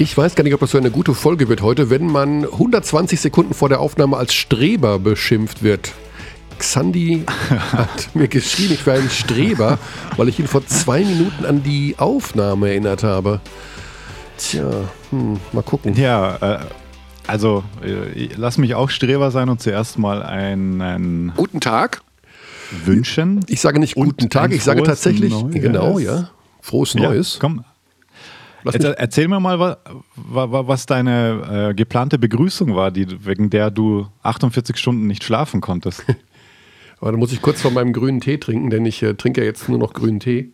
Ich weiß gar nicht, ob das so eine gute Folge wird heute, wenn man 120 Sekunden vor der Aufnahme als Streber beschimpft wird. Xandi hat mir geschrieben, ich wäre ein Streber, weil ich ihn vor zwei Minuten an die Aufnahme erinnert habe. Tja, hm, mal gucken. Ja, äh, also äh, lass mich auch Streber sein und zuerst mal einen guten Tag wünschen. Ich sage nicht guten Tag, ich sage tatsächlich Neues. genau, ja, frohes Neues. Ja, komm. Erzähl, erzähl, mir mal, was, was deine äh, geplante Begrüßung war, die, wegen der du 48 Stunden nicht schlafen konntest. Aber dann muss ich kurz von meinem grünen Tee trinken, denn ich äh, trinke ja jetzt nur noch grünen Tee.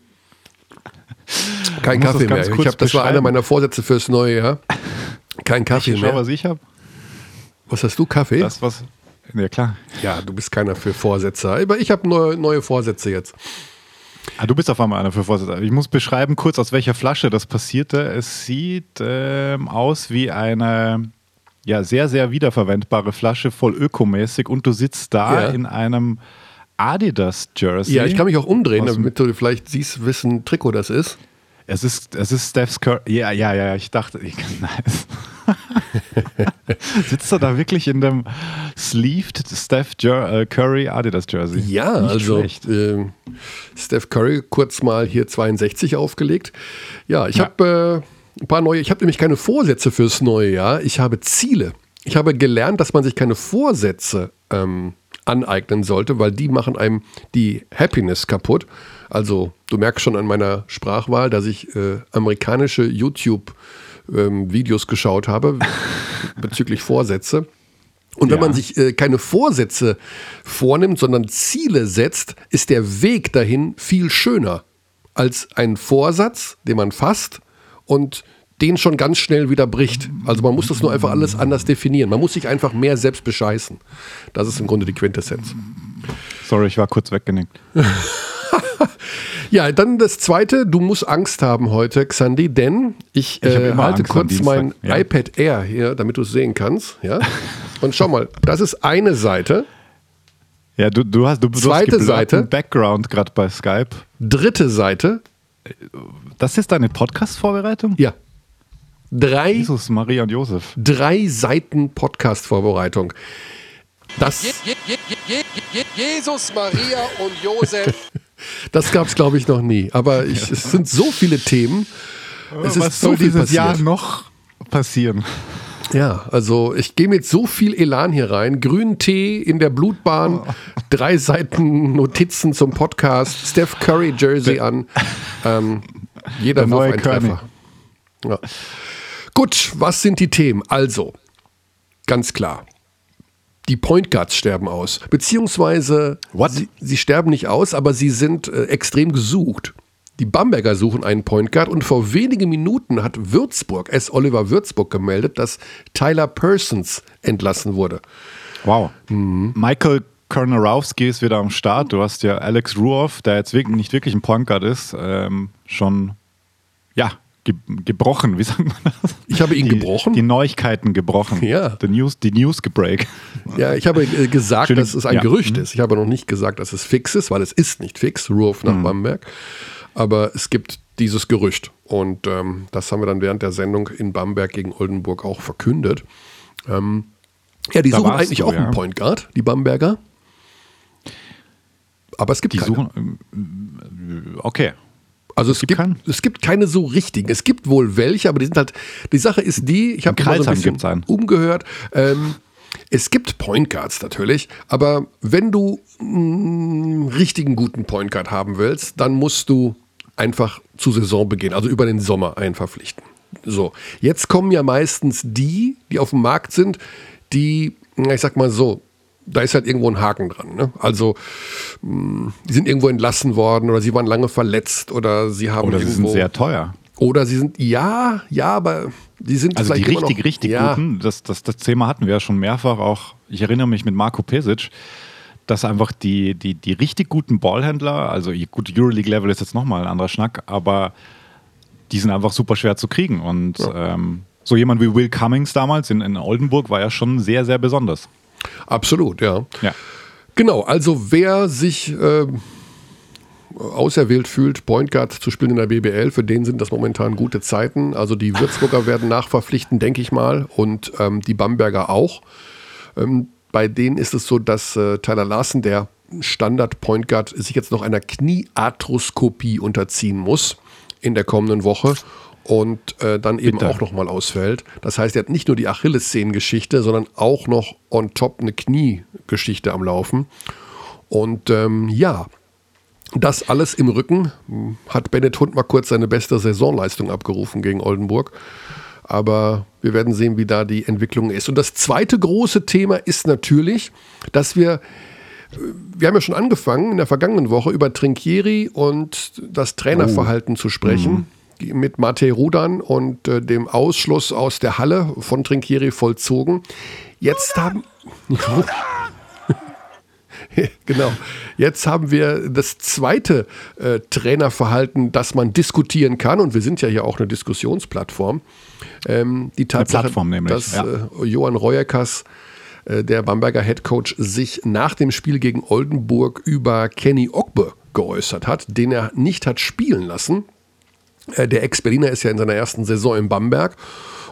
Kein Kaffee mehr. Ich hab, das war einer meiner Vorsätze fürs neue Jahr. Kein Kaffee ich mehr. Schau, was ich habe. Was hast du, Kaffee? Das, was. Ja, klar. Ja, du bist keiner für Vorsätze. Aber ich habe neue, neue Vorsätze jetzt. Ah, du bist auf einmal einer für Vorsätze. Ich muss beschreiben kurz, aus welcher Flasche das passierte. Es sieht ähm, aus wie eine ja, sehr, sehr wiederverwendbare Flasche, voll ökomäßig und du sitzt da ja. in einem Adidas-Jersey. Ja, ich kann mich auch umdrehen, damit du vielleicht siehst, wessen Trikot das ist. Es ist, es ist Steph's Curry. Ja, ja, ja, ich dachte, ich, nice. Sitzt er da wirklich in dem sleeved Steph Jer äh, Curry Adidas Jersey? Ja, Nicht also äh, Steph Curry kurz mal hier 62 aufgelegt. Ja, ich ja. habe äh, ein paar neue, ich habe nämlich keine Vorsätze fürs neue Jahr, ich habe Ziele. Ich habe gelernt, dass man sich keine Vorsätze ähm, aneignen sollte, weil die machen einem die Happiness kaputt. Also du merkst schon an meiner Sprachwahl, dass ich äh, amerikanische YouTube-Videos ähm, geschaut habe bezüglich Vorsätze. Und wenn ja. man sich äh, keine Vorsätze vornimmt, sondern Ziele setzt, ist der Weg dahin viel schöner als ein Vorsatz, den man fasst und den schon ganz schnell wieder bricht. Also man muss das nur einfach alles anders definieren. Man muss sich einfach mehr selbst bescheißen. Das ist im Grunde die Quintessenz. Sorry, ich war kurz weggenickt. ja, dann das zweite, du musst Angst haben heute, Xandi, denn ich, ich äh, halte Angst kurz mein ja. iPad Air hier, damit du es sehen kannst. Ja? Und schau mal, das ist eine Seite. Ja, du, du hast du, Zweite hast Seite. Background gerade bei Skype. Dritte Seite. Das ist deine Podcast-Vorbereitung? Ja. Drei. Jesus, Maria und Josef. Drei Seiten Podcast-Vorbereitung. Das. Je, je, je, Jesus, Maria und Josef. Das gab es, glaube ich, noch nie. Aber ich, es sind so viele Themen. Es Was ist soll so dieses passiert. Jahr noch passieren? Ja, also ich gehe mit so viel Elan hier rein. Grünen Tee in der Blutbahn, oh. drei Seiten Notizen zum Podcast, Steph Curry Jersey an. Ähm, jeder Wurf ein Treffer. Ja. Gut, was sind die Themen? Also, ganz klar die Point Guards sterben aus. Beziehungsweise sie, sie, sterben nicht aus, aber sie sind äh, extrem gesucht. Die Bamberger suchen einen Point Guard und vor wenigen Minuten hat Würzburg, S. Oliver Würzburg, gemeldet, dass Tyler Persons entlassen wurde. Wow. Mhm. Michael Kornarowski ist wieder am Start. Du hast ja Alex Ruoff, der jetzt wirklich, nicht wirklich ein Point Guard ist, ähm, schon ja, ge gebrochen, wie sagt man das? Ich habe ihn die, gebrochen. Die Neuigkeiten gebrochen. Ja. The News, die News gebreak. Ja, ich habe äh, gesagt, dass es ein ja. Gerücht mhm. ist. Ich habe noch nicht gesagt, dass es fix ist, weil es ist nicht fix, Roof nach mhm. Bamberg. Aber es gibt dieses Gerücht. Und ähm, das haben wir dann während der Sendung in Bamberg gegen Oldenburg auch verkündet. Ähm, ja, die da suchen eigentlich du, auch ja. einen Point Guard, die Bamberger. Aber es gibt die keine. Suchen, äh, okay, also es, gibt, gibt es gibt keine so richtigen. Es gibt wohl welche, aber die sind halt. Die Sache ist die, ich habe mal so ein bisschen umgehört. Ähm, es gibt Point Guards natürlich, aber wenn du einen richtigen guten Point Guard haben willst, dann musst du einfach zu Saisonbeginn, also über den Sommer einverpflichten. So, jetzt kommen ja meistens die, die auf dem Markt sind, die, ich sag mal so, da ist halt irgendwo ein Haken dran. Ne? Also, mh, hm, die sind irgendwo entlassen worden oder sie waren lange verletzt oder sie haben. Oder sie sind sehr teuer. Oder sie sind, ja, ja, aber die sind Also die richtig, noch, richtig ja. guten, das, das, das Thema hatten wir ja schon mehrfach auch. Ich erinnere mich mit Marco Pesic, dass einfach die, die, die richtig guten Ballhändler, also gut, Euroleague-Level ist jetzt nochmal ein anderer Schnack, aber die sind einfach super schwer zu kriegen. Und ja. ähm, so jemand wie Will Cummings damals in, in Oldenburg war ja schon sehr, sehr besonders. Absolut, ja. ja. Genau, also wer sich äh, auserwählt fühlt, Point Guard zu spielen in der BBL. Für den sind das momentan gute Zeiten. Also die Würzburger werden nachverpflichten, denke ich mal, und ähm, die Bamberger auch. Ähm, bei denen ist es so, dass äh, Tyler Larsen, der Standard Point Guard, sich jetzt noch einer Kniearthroskopie unterziehen muss in der kommenden Woche und äh, dann eben Bitte. auch nochmal ausfällt. Das heißt, er hat nicht nur die Achillessehnengeschichte, sondern auch noch on top eine Kniegeschichte am Laufen. Und ähm, ja, das alles im Rücken hat Bennett Hund mal kurz seine beste Saisonleistung abgerufen gegen Oldenburg. Aber wir werden sehen, wie da die Entwicklung ist. Und das zweite große Thema ist natürlich, dass wir, wir haben ja schon angefangen in der vergangenen Woche über Trinkieri und das Trainerverhalten oh. zu sprechen. Mhm mit Matej Rudan und äh, dem Ausschluss aus der Halle von Trinkieri vollzogen. Jetzt haben. genau. Jetzt haben wir das zweite äh, Trainerverhalten, das man diskutieren kann. Und wir sind ja hier auch eine Diskussionsplattform. Ähm, die Tatsache, nämlich, dass ja. äh, Johann Reuerkas, äh, der Bamberger Headcoach, sich nach dem Spiel gegen Oldenburg über Kenny Ogbe geäußert hat, den er nicht hat spielen lassen. Äh, der Ex-Berliner ist ja in seiner ersten Saison in Bamberg.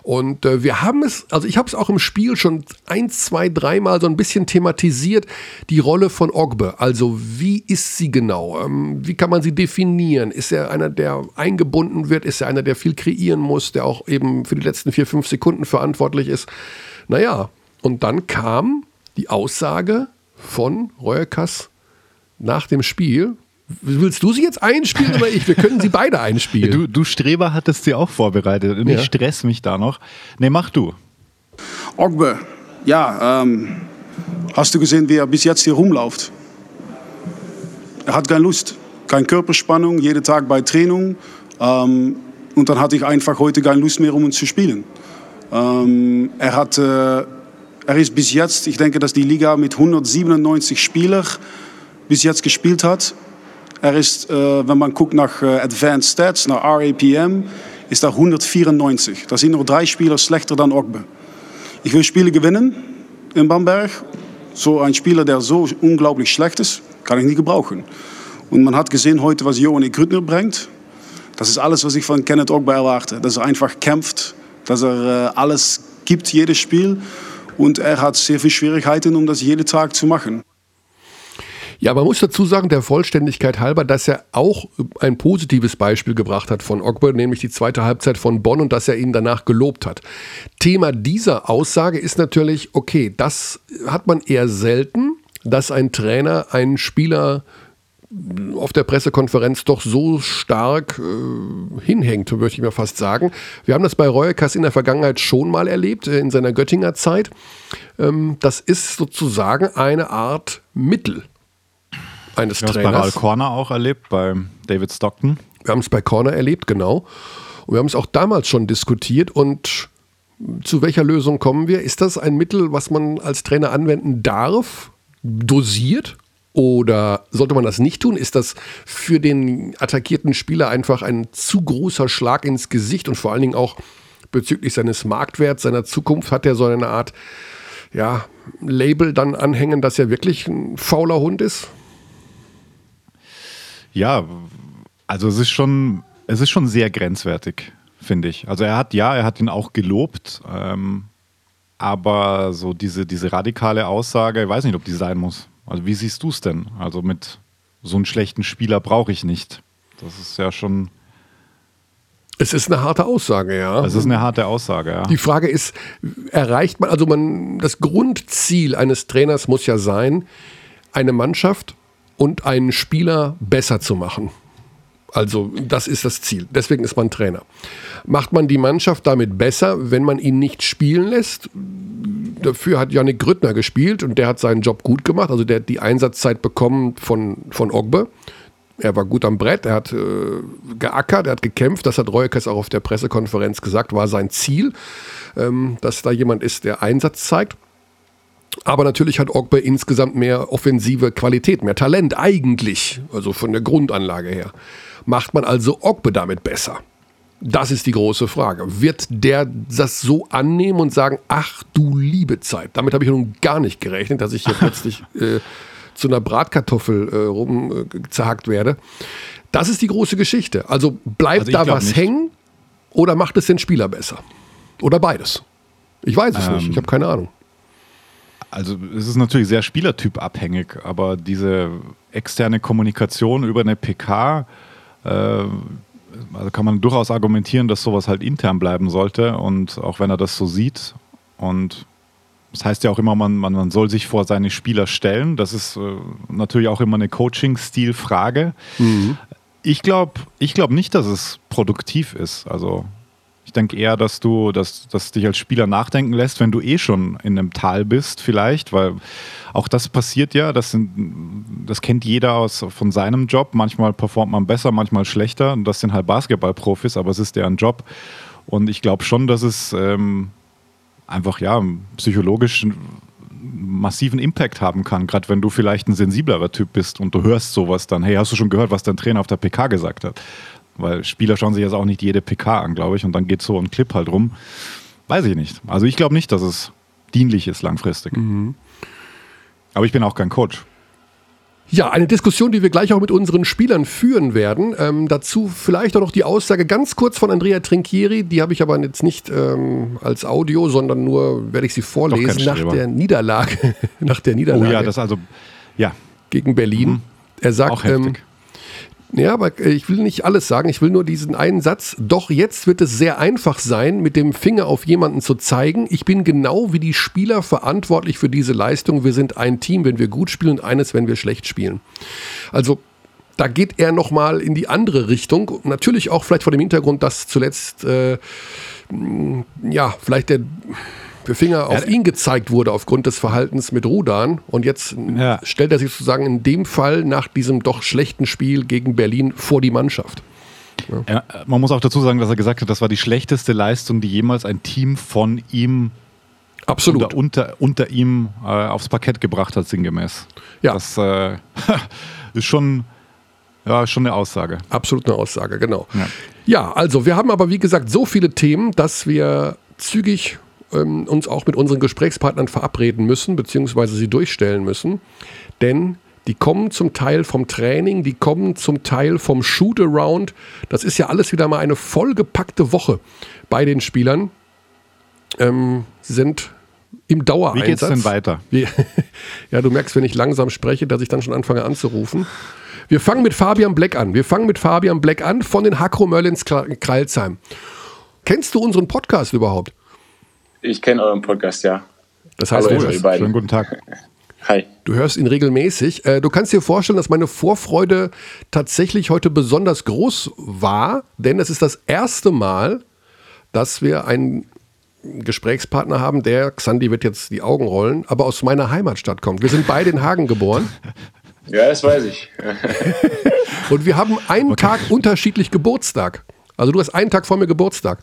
Und äh, wir haben es, also ich habe es auch im Spiel schon ein, zwei, dreimal so ein bisschen thematisiert, die Rolle von Ogbe. Also wie ist sie genau? Ähm, wie kann man sie definieren? Ist er einer, der eingebunden wird? Ist er einer, der viel kreieren muss, der auch eben für die letzten vier, fünf Sekunden verantwortlich ist? Naja, und dann kam die Aussage von Reuerkass nach dem Spiel, Willst du sie jetzt einspielen oder ich? Wir können sie beide einspielen. Du, du Streber hattest sie auch vorbereitet und ja. ich stress mich da noch. Nee, mach du. Ogbe, ja, ähm, hast du gesehen, wie er bis jetzt hier rumläuft? Er hat keine Lust, keine Körperspannung, jeden Tag bei Training. Ähm, und dann hatte ich einfach heute keine Lust mehr, um uns zu spielen. Ähm, er, hat, äh, er ist bis jetzt, ich denke, dass die Liga mit 197 Spielern bis jetzt gespielt hat. Er ist, äh, wenn man guckt nach äh, Advanced Stats, nach RAPM, ist er 194. Da sind noch drei Spieler schlechter dan Ogbe. Ich will Spiele gewinnen in Bamberg. So ein Spieler, der so unglaublich schlecht ist, kann ich nicht gebrauchen. Und man hat gesehen heute, was Johan Grüttner bringt. Das ist alles, was ich von Kenneth Ogbe erwarte. Dass er einfach kämpft, dass er äh, alles gibt, jedes Spiel. Und er hat sehr viele Schwierigkeiten, um das jeden Tag zu machen. Ja, man muss dazu sagen, der Vollständigkeit halber, dass er auch ein positives Beispiel gebracht hat von Ogbe, nämlich die zweite Halbzeit von Bonn und dass er ihn danach gelobt hat. Thema dieser Aussage ist natürlich, okay, das hat man eher selten, dass ein Trainer einen Spieler auf der Pressekonferenz doch so stark äh, hinhängt, möchte ich mal fast sagen. Wir haben das bei Reuekas in der Vergangenheit schon mal erlebt, äh, in seiner Göttinger Zeit. Ähm, das ist sozusagen eine Art Mittel eines wir Trainers. Wir haben es bei Corner auch erlebt, bei David Stockton. Wir haben es bei Corner erlebt, genau. Und wir haben es auch damals schon diskutiert und zu welcher Lösung kommen wir? Ist das ein Mittel, was man als Trainer anwenden darf, dosiert? Oder sollte man das nicht tun? Ist das für den attackierten Spieler einfach ein zu großer Schlag ins Gesicht und vor allen Dingen auch bezüglich seines Marktwerts, seiner Zukunft hat er so eine Art ja, Label dann anhängen, dass er wirklich ein fauler Hund ist? Ja, also es ist schon, es ist schon sehr grenzwertig, finde ich. Also er hat, ja, er hat ihn auch gelobt, ähm, aber so diese, diese radikale Aussage, ich weiß nicht, ob die sein muss. Also wie siehst du es denn? Also mit so einem schlechten Spieler brauche ich nicht. Das ist ja schon. Es ist eine harte Aussage, ja. Es ist eine harte Aussage, ja. Die Frage ist, erreicht man, also man, das Grundziel eines Trainers muss ja sein, eine Mannschaft und einen Spieler besser zu machen. Also das ist das Ziel. Deswegen ist man Trainer. Macht man die Mannschaft damit besser, wenn man ihn nicht spielen lässt? Dafür hat Yannick Grüttner gespielt und der hat seinen Job gut gemacht. Also der hat die Einsatzzeit bekommen von, von Ogbe. Er war gut am Brett, er hat äh, geackert, er hat gekämpft. Das hat Reuekes auch auf der Pressekonferenz gesagt, war sein Ziel, ähm, dass da jemand ist, der Einsatz zeigt. Aber natürlich hat Ogbe insgesamt mehr offensive Qualität, mehr Talent eigentlich, also von der Grundanlage her. Macht man also Ogbe damit besser? Das ist die große Frage. Wird der das so annehmen und sagen, ach du liebe Zeit? Damit habe ich nun gar nicht gerechnet, dass ich hier plötzlich äh, zu einer Bratkartoffel äh, rumgezerhackt werde. Das ist die große Geschichte. Also bleibt also da was nicht. hängen oder macht es den Spieler besser? Oder beides? Ich weiß es ähm, nicht, ich habe keine Ahnung. Also es ist natürlich sehr spielertypabhängig, aber diese externe Kommunikation über eine PK, äh, also kann man durchaus argumentieren, dass sowas halt intern bleiben sollte und auch wenn er das so sieht und das heißt ja auch immer, man, man, man soll sich vor seine Spieler stellen. Das ist äh, natürlich auch immer eine Coaching-Stil-Frage. Mhm. Ich glaube ich glaub nicht, dass es produktiv ist. Also denke eher, dass du, dass, dass dich als Spieler nachdenken lässt, wenn du eh schon in einem Tal bist, vielleicht, weil auch das passiert ja, das, sind, das kennt jeder aus, von seinem Job. Manchmal performt man besser, manchmal schlechter. Und das sind halt Basketballprofis, aber es ist deren Job. Und ich glaube schon, dass es ähm, einfach ja psychologisch massiven Impact haben kann, gerade wenn du vielleicht ein sensiblerer Typ bist und du hörst sowas dann, hey, hast du schon gehört, was dein Trainer auf der PK gesagt hat? Weil Spieler schauen sich jetzt auch nicht jede PK an, glaube ich, und dann geht so ein Clip halt rum. Weiß ich nicht. Also ich glaube nicht, dass es dienlich ist langfristig. Mhm. Aber ich bin auch kein Coach. Ja, eine Diskussion, die wir gleich auch mit unseren Spielern führen werden. Ähm, dazu vielleicht auch noch die Aussage ganz kurz von Andrea Trinchieri. Die habe ich aber jetzt nicht ähm, als Audio, sondern nur werde ich sie vorlesen nach der Niederlage. nach der Niederlage. Oh ja, das also ja gegen Berlin. Mhm. Er sagt, ähm, ja, aber äh, ich will nicht alles sagen. Ich will nur diesen einen Satz. Doch jetzt wird es sehr einfach sein, mit dem Finger auf jemanden zu zeigen. Ich bin genau wie die Spieler verantwortlich für diese Leistung. Wir sind ein Team, wenn wir gut spielen und eines, wenn wir schlecht spielen. Also da geht er nochmal in die andere Richtung. Natürlich auch vielleicht vor dem Hintergrund, dass zuletzt äh, ja vielleicht der Finger auf ja, ihn gezeigt wurde aufgrund des Verhaltens mit Rudan. Und jetzt ja. stellt er sich sozusagen in dem Fall nach diesem doch schlechten Spiel gegen Berlin vor die Mannschaft. Ja. man muss auch dazu sagen, dass er gesagt hat, das war die schlechteste Leistung, die jemals ein Team von ihm Absolut. Unter, unter, unter ihm äh, aufs Parkett gebracht hat, sinngemäß. Ja. Das äh, ist schon, ja, schon eine Aussage. Absolut eine Aussage, genau. Ja. ja, also wir haben aber wie gesagt so viele Themen, dass wir zügig ähm, uns auch mit unseren Gesprächspartnern verabreden müssen, beziehungsweise sie durchstellen müssen. Denn die kommen zum Teil vom Training, die kommen zum Teil vom Shoot-Around. Das ist ja alles wieder mal eine vollgepackte Woche bei den Spielern. Ähm, sie sind im Dauereinsatz. Wie geht's denn weiter? ja, du merkst, wenn ich langsam spreche, dass ich dann schon anfange anzurufen. Wir fangen mit Fabian Black an. Wir fangen mit Fabian Black an von den Hakro Merlins Kreilsheim. Kennst du unseren Podcast überhaupt? Ich kenne euren Podcast, ja. Das heißt, Hallo, du hörst, schönen guten Tag. Hi. Du hörst ihn regelmäßig. Äh, du kannst dir vorstellen, dass meine Vorfreude tatsächlich heute besonders groß war, denn es ist das erste Mal, dass wir einen Gesprächspartner haben, der, Xandi wird jetzt die Augen rollen, aber aus meiner Heimatstadt kommt. Wir sind beide in Hagen geboren. Ja, das weiß ich. Und wir haben einen okay. Tag unterschiedlich Geburtstag. Also du hast einen Tag vor mir Geburtstag.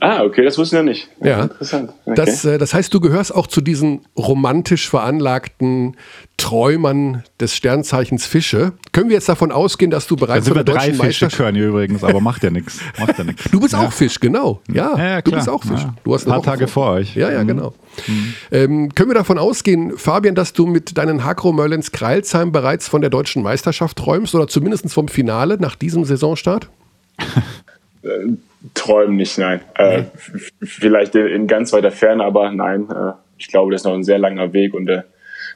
Ah, okay, das wussten wir nicht. Ja, interessant. Okay. Das, äh, das heißt, du gehörst auch zu diesen romantisch veranlagten Träumern des Sternzeichens Fische. Können wir jetzt davon ausgehen, dass du bereits bei der deutschen drei Fische können hier übrigens, aber macht ja nichts. Macht ja nichts. Du bist ja. auch Fisch, genau. Ja, ja, ja du bist auch Fisch. Du hast ein paar Tage vor euch. Ja, ja, mhm. genau. Mhm. Ähm, können wir davon ausgehen, Fabian, dass du mit deinen Hakro Merlins Kreilsheim bereits von der deutschen Meisterschaft träumst oder zumindest vom Finale nach diesem Saisonstart? Äh, Träumen nicht, nein. Äh, vielleicht in ganz weiter Ferne, aber nein. Äh, ich glaube, das ist noch ein sehr langer Weg und äh,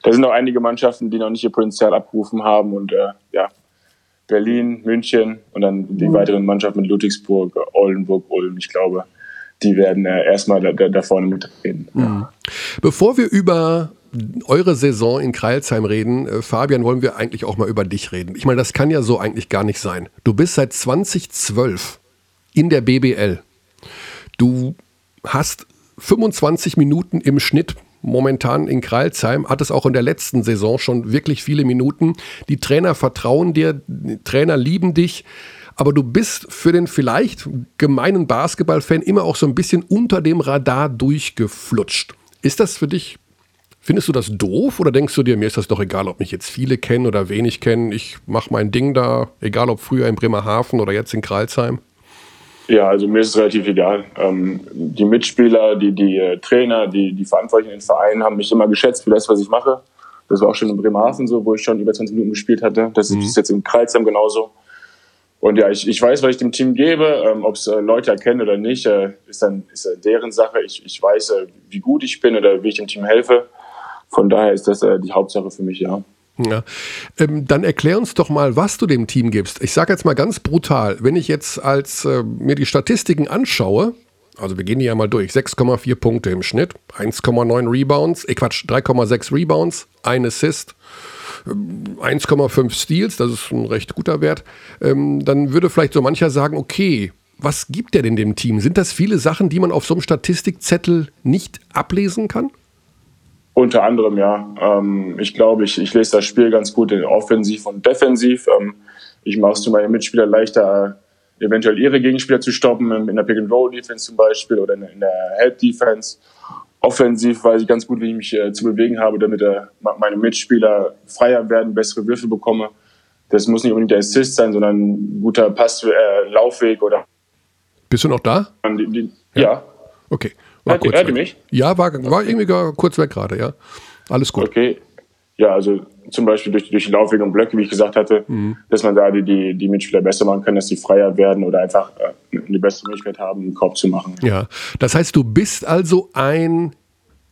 da sind noch einige Mannschaften, die noch nicht ihr Potenzial abgerufen haben und äh, ja, Berlin, München und dann die mhm. weiteren Mannschaften mit Ludwigsburg, Oldenburg, Ulm. Ich glaube, die werden äh, erstmal da, da, vorne mitreden. Mhm. Bevor wir über eure Saison in Kreilsheim reden, äh, Fabian, wollen wir eigentlich auch mal über dich reden. Ich meine, das kann ja so eigentlich gar nicht sein. Du bist seit 2012 in der BBL. Du hast 25 Minuten im Schnitt momentan in Kreilsheim, hat es auch in der letzten Saison schon wirklich viele Minuten. Die Trainer vertrauen dir, die Trainer lieben dich, aber du bist für den vielleicht gemeinen Basketballfan immer auch so ein bisschen unter dem Radar durchgeflutscht. Ist das für dich, findest du das doof oder denkst du dir, mir ist das doch egal, ob mich jetzt viele kennen oder wenig kennen, ich mache mein Ding da, egal ob früher in Bremerhaven oder jetzt in Kreilsheim? Ja, also mir ist es relativ egal. Ähm, die Mitspieler, die, die äh, Trainer, die, die Verantwortlichen in den Vereinen haben mich immer geschätzt für das, was ich mache. Das war auch schon in Bremerhaven so, wo ich schon über 20 Minuten gespielt hatte. Das mhm. ist jetzt in Kreuzheim genauso. Und ja, ich, ich weiß, was ich dem Team gebe. Ähm, Ob es äh, Leute erkennen oder nicht, äh, ist dann ist äh, deren Sache. Ich, ich weiß, äh, wie gut ich bin oder wie ich dem Team helfe. Von daher ist das äh, die Hauptsache für mich, ja. Ja. Ähm, dann erklär uns doch mal, was du dem Team gibst. Ich sage jetzt mal ganz brutal, wenn ich jetzt als äh, mir die Statistiken anschaue, also wir gehen die ja mal durch, 6,4 Punkte im Schnitt, 1,9 Rebounds, äh Quatsch, 3,6 Rebounds, ein Assist, 1,5 ähm, Steals, das ist ein recht guter Wert, ähm, dann würde vielleicht so mancher sagen, okay, was gibt der denn dem Team? Sind das viele Sachen, die man auf so einem Statistikzettel nicht ablesen kann? Unter anderem, ja. Ähm, ich glaube, ich, ich lese das Spiel ganz gut in offensiv und defensiv. Ähm, ich mache es für meine Mitspieler leichter, eventuell ihre Gegenspieler zu stoppen, in der Pick-and-Roll-Defense zum Beispiel oder in der Help-Defense. Offensiv weiß ich ganz gut, wie ich mich äh, zu bewegen habe, damit äh, meine Mitspieler freier werden, bessere Würfe bekomme. Das muss nicht unbedingt der Assist sein, sondern ein guter Pass, äh, Laufweg oder. Bist du noch da? Die, die, ja. ja. Okay. War hört, hört ihr mich? Ja, war, war irgendwie kurz weg gerade, ja. Alles gut. Okay. Ja, also zum Beispiel durch, durch die Laufwege und Blöcke, wie ich gesagt hatte, mhm. dass man da die, die, die Mitspieler besser machen kann, dass sie freier werden oder einfach äh, eine bessere Möglichkeit haben, einen Korb zu machen. Ja, das heißt, du bist also ein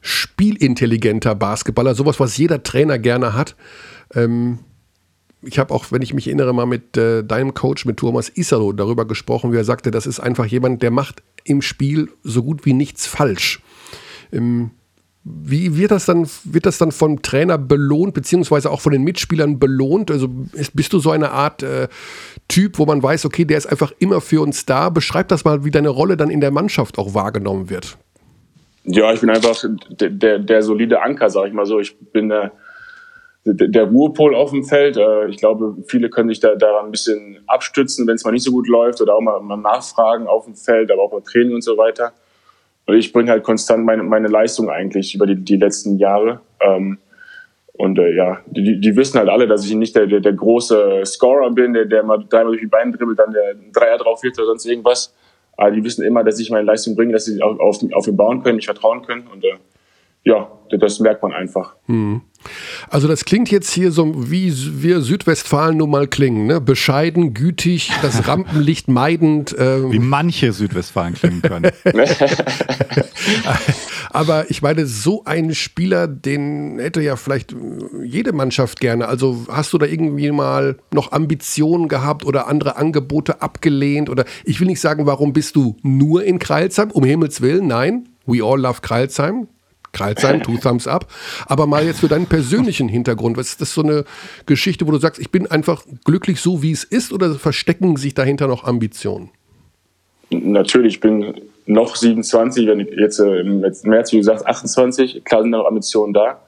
spielintelligenter Basketballer, sowas, was jeder Trainer gerne hat. Ähm, ich habe auch, wenn ich mich erinnere, mal mit äh, deinem Coach, mit Thomas Isalo, darüber gesprochen, wie er sagte, das ist einfach jemand, der macht im Spiel so gut wie nichts falsch. Ähm, wie wird das dann, wird das dann vom Trainer belohnt, beziehungsweise auch von den Mitspielern belohnt? Also ist, bist du so eine Art äh, Typ, wo man weiß, okay, der ist einfach immer für uns da? Beschreib das mal, wie deine Rolle dann in der Mannschaft auch wahrgenommen wird. Ja, ich bin einfach der, der, der solide Anker, sag ich mal so. Ich bin der, der Ruhepol auf dem Feld. Äh, ich glaube, viele können sich da, daran ein bisschen abstützen, wenn es mal nicht so gut läuft oder auch mal, mal nachfragen auf dem Feld, aber auch bei Training und so weiter. Und ich bringe halt konstant meine, meine Leistung eigentlich über die, die letzten Jahre. Ähm, und äh, ja, die, die wissen halt alle, dass ich nicht der, der, der große Scorer bin, der, der mal dreimal durch die Beine dribbelt, dann der Dreier drauf wird oder sonst irgendwas. Aber die wissen immer, dass ich meine Leistung bringe, dass sie auf, auf, auf mich bauen können, mich vertrauen können. Und äh, ja, das merkt man einfach. Hm. Also das klingt jetzt hier so, wie wir Südwestfalen nun mal klingen. Ne? Bescheiden, gütig, das Rampenlicht meidend. Ähm. Wie manche Südwestfalen klingen können. Aber ich meine, so ein Spieler, den hätte ja vielleicht jede Mannschaft gerne. Also hast du da irgendwie mal noch Ambitionen gehabt oder andere Angebote abgelehnt? Oder ich will nicht sagen, warum bist du nur in Kreilsheim? Um Himmels Willen, nein. We all love Kreilsheim. Kreilsheim, two thumbs up. Aber mal jetzt für deinen persönlichen Hintergrund. Was ist das so eine Geschichte, wo du sagst, ich bin einfach glücklich so, wie es ist, oder verstecken sich dahinter noch Ambitionen? Natürlich, ich bin noch 27, wenn ich jetzt äh, im März, wie gesagt, 28. Klar sind noch Ambitionen da.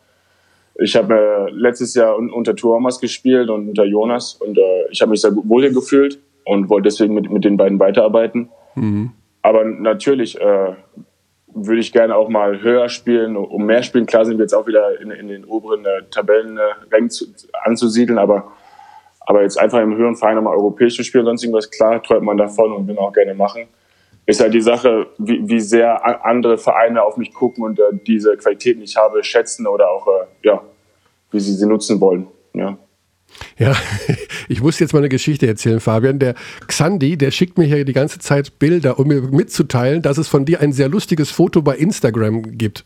Ich habe äh, letztes Jahr unter Thomas gespielt und unter Jonas und äh, ich habe mich sehr wohl gefühlt und wollte deswegen mit, mit den beiden weiterarbeiten. Mhm. Aber natürlich äh, würde ich gerne auch mal höher spielen, um mehr spielen. Klar sind wir jetzt auch wieder in, in den oberen äh, Tabellenrängen anzusiedeln, aber, aber jetzt einfach im höheren Verein nochmal europäisch zu spielen, sonst irgendwas, klar, träumt man davon und will auch gerne machen. Ist halt die Sache, wie, wie sehr andere Vereine auf mich gucken und äh, diese Qualitäten, die ich habe, schätzen oder auch, äh, ja, wie sie sie nutzen wollen. Ja. Ja, ich muss jetzt mal eine Geschichte erzählen, Fabian. Der Xandi, der schickt mir hier die ganze Zeit Bilder, um mir mitzuteilen, dass es von dir ein sehr lustiges Foto bei Instagram gibt.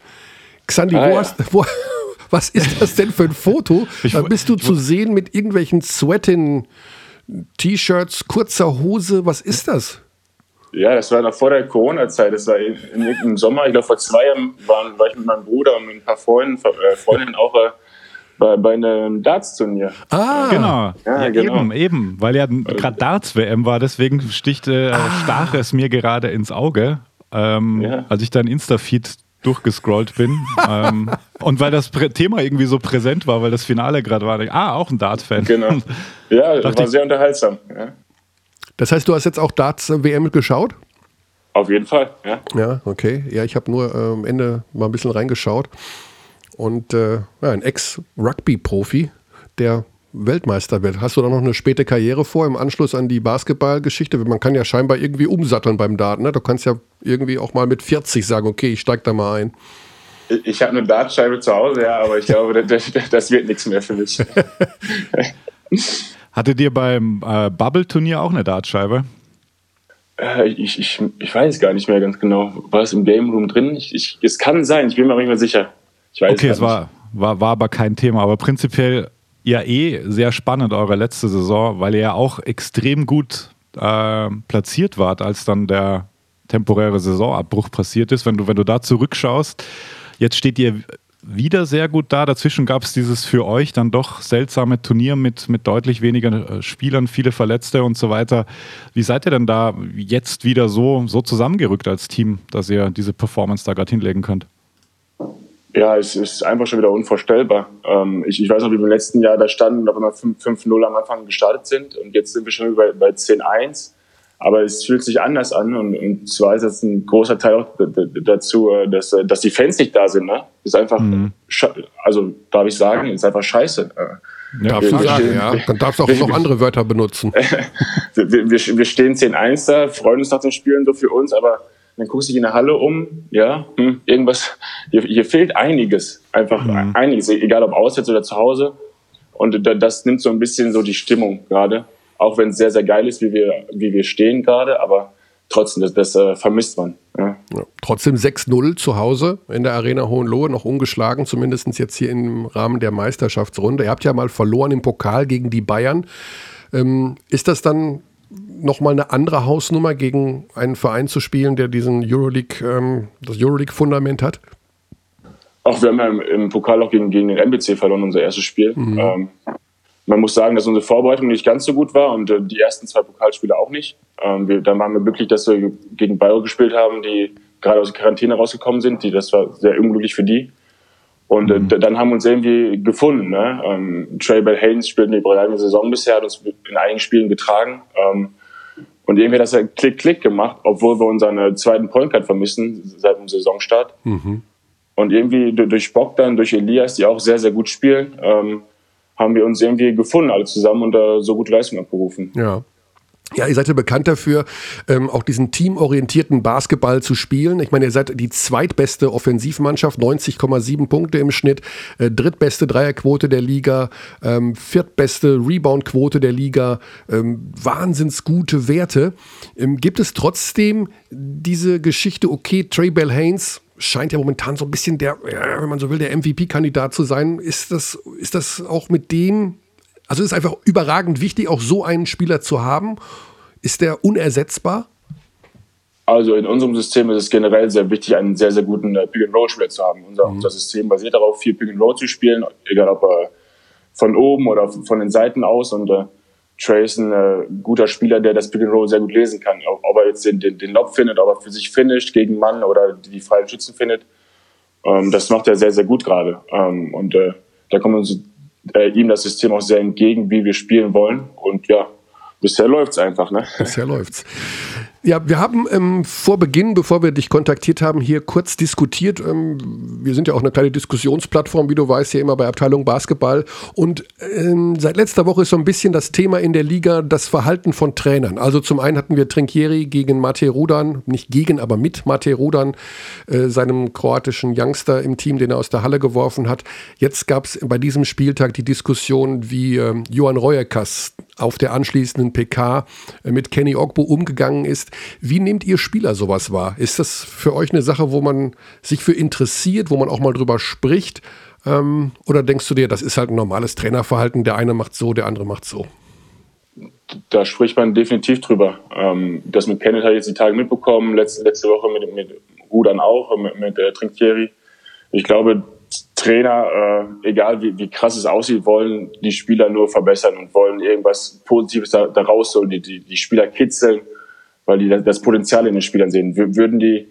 Xandi, ah, wo ja. hast, wo, was ist das denn für ein Foto? Ich, da bist du zu sehen mit irgendwelchen Sweatin T-Shirts, kurzer Hose. Was ist das? Ja, das war noch vor der Corona-Zeit. Das war in irgendeinem Sommer. Ich glaube, vor zwei Jahren war, war ich mit meinem Bruder und mit ein paar Freunden, äh, Freundinnen auch äh, bei, bei einem Darts-Turnier. Ah, genau. Ja, ja, genau. Eben, eben, weil ja gerade Darts-WM war, deswegen sticht, äh, ah. stach es mir gerade ins Auge, ähm, ja. als ich dann Insta-Feed durchgescrollt bin. ähm, und weil das Thema irgendwie so präsent war, weil das Finale gerade war. Ah, auch ein Dart-Fan. Genau. Ja, das war sehr unterhaltsam. Ja. Das heißt, du hast jetzt auch Darts-WM geschaut? Auf jeden Fall, ja. Ja, okay. Ja, ich habe nur äh, am Ende mal ein bisschen reingeschaut. Und äh, ja, ein Ex-Rugby-Profi, der Weltmeister wird. Hast du da noch eine späte Karriere vor im Anschluss an die Basketballgeschichte? Man kann ja scheinbar irgendwie umsatteln beim Daten. Ne? Du kannst ja irgendwie auch mal mit 40 sagen, okay, ich steig da mal ein. Ich habe eine Dartscheibe zu Hause, ja, aber ich glaube, das, das wird nichts mehr für mich. Hattet ihr beim äh, Bubble-Turnier auch eine Dartscheibe? Äh, ich, ich, ich weiß gar nicht mehr ganz genau. War es im Game Room drin? Ich, ich, es kann sein, ich bin mir aber nicht mehr sicher. Okay, es war, war, war aber kein Thema. Aber prinzipiell ja eh sehr spannend, eure letzte Saison, weil ihr ja auch extrem gut äh, platziert wart, als dann der temporäre Saisonabbruch passiert ist. Wenn du, wenn du da zurückschaust, jetzt steht ihr wieder sehr gut da. Dazwischen gab es dieses für euch dann doch seltsame Turnier mit, mit deutlich weniger äh, Spielern, viele Verletzte und so weiter. Wie seid ihr denn da jetzt wieder so, so zusammengerückt als Team, dass ihr diese Performance da gerade hinlegen könnt? Ja, es ist einfach schon wieder unvorstellbar. Ähm, ich, ich weiß noch, wie wir im letzten Jahr da standen und auf einmal 5-0 am Anfang gestartet sind und jetzt sind wir schon bei, bei 10-1 aber es fühlt sich anders an und, und zwar ist jetzt ein großer Teil auch dazu, äh, dass, äh, dass die Fans nicht da sind. Ne? Ist einfach, mhm. also darf ich sagen, ist einfach scheiße. Ja, darfst du sagen, ja. Dann darfst du auch noch andere Wörter benutzen. wir, wir, wir stehen 10-1 da, freuen uns nach den Spielen so für uns, aber dann guckst du dich in der Halle um, ja, hm, irgendwas, hier, hier fehlt einiges, einfach mhm. einiges, egal ob auswärts oder zu Hause. Und das nimmt so ein bisschen so die Stimmung gerade auch wenn es sehr, sehr geil ist, wie wir, wie wir stehen gerade, aber trotzdem, das, das äh, vermisst man. Ja. Ja, trotzdem 6-0 zu Hause in der Arena Hohenlohe, noch ungeschlagen, zumindest jetzt hier im Rahmen der Meisterschaftsrunde. Ihr habt ja mal verloren im Pokal gegen die Bayern. Ähm, ist das dann nochmal eine andere Hausnummer, gegen einen Verein zu spielen, der diesen Euroleague, ähm, das Euroleague-Fundament hat? Auch wir haben ja im, im, Pokal auch gegen, gegen den MBC verloren, unser erstes Spiel. Mhm. Ähm, man muss sagen, dass unsere Vorbereitung nicht ganz so gut war und äh, die ersten zwei Pokalspiele auch nicht. Ähm, wir, dann waren wir glücklich, dass wir gegen Bayer gespielt haben, die gerade aus der Quarantäne rausgekommen sind. Die, das war sehr unglücklich für die. Und äh, mhm. dann haben wir uns irgendwie gefunden. Ne? Ähm, Trey Bell Haynes spielt eine überragende Saison bisher, hat uns in einigen Spielen getragen. Ähm, und irgendwie hat das ja Klick-Klick gemacht, obwohl wir unseren äh, zweiten Point Guard vermissen seit dem Saisonstart. Mhm. Und irgendwie durch Bogdan, durch Elias, die auch sehr, sehr gut spielen, ähm, haben wir uns irgendwie gefunden, alle zusammen und da so gute Leistung abgerufen. Ja. Ja, ihr seid ja bekannt dafür, ähm, auch diesen teamorientierten Basketball zu spielen. Ich meine, ihr seid die zweitbeste Offensivmannschaft, 90,7 Punkte im Schnitt, äh, drittbeste Dreierquote der Liga, ähm, viertbeste Reboundquote der Liga, ähm, wahnsinns gute Werte. Ähm, gibt es trotzdem diese Geschichte, okay, Trey Bell Haynes, scheint ja momentan so ein bisschen der, wenn man so will, der MVP-Kandidat zu sein. Ist das, ist das auch mit dem, also ist einfach überragend wichtig, auch so einen Spieler zu haben? Ist der unersetzbar? Also in unserem System ist es generell sehr wichtig, einen sehr, sehr guten äh, Pick-and-Roll-Spieler zu haben. Unser, mhm. unser, System basiert darauf, viel Pick-and-Roll zu spielen, egal ob äh, von oben oder von den Seiten aus. Und äh, Trey ist ein äh, guter Spieler, der das Pick and Roll sehr gut lesen kann. Ob, ob er jetzt den, den, den Lob findet, ob er für sich finisht gegen Mann oder die freien Schützen findet, ähm, das macht er sehr, sehr gut gerade. Ähm, und äh, da kommt uns äh, ihm das System auch sehr entgegen, wie wir spielen wollen. Und ja, bisher läuft's einfach. Ne? Bisher läuft's. Ja, wir haben ähm, vor Beginn, bevor wir dich kontaktiert haben, hier kurz diskutiert. Ähm, wir sind ja auch eine kleine Diskussionsplattform, wie du weißt, hier immer bei Abteilung Basketball. Und ähm, seit letzter Woche ist so ein bisschen das Thema in der Liga das Verhalten von Trainern. Also zum einen hatten wir Trinkieri gegen Mate Rudan, nicht gegen, aber mit Mate Rudan, äh, seinem kroatischen Youngster im Team, den er aus der Halle geworfen hat. Jetzt gab es bei diesem Spieltag die Diskussion, wie äh, Johann Reuerkas auf der anschließenden PK äh, mit Kenny Ogbo umgegangen ist. Wie nehmt ihr Spieler sowas wahr? Ist das für euch eine Sache, wo man sich für interessiert, wo man auch mal drüber spricht? Ähm, oder denkst du dir, das ist halt ein normales Trainerverhalten, der eine macht so, der andere macht so? Da spricht man definitiv drüber. Ähm, das mit Kenneth habe ich jetzt die Tage mitbekommen, letzte, letzte Woche mit, mit Rudern auch, mit, mit äh, Trinkieri. Ich glaube, Trainer, äh, egal wie, wie krass es aussieht, wollen die Spieler nur verbessern und wollen irgendwas Positives da, da rausholen, die, die, die Spieler kitzeln weil die das Potenzial in den Spielern sehen. Würden die,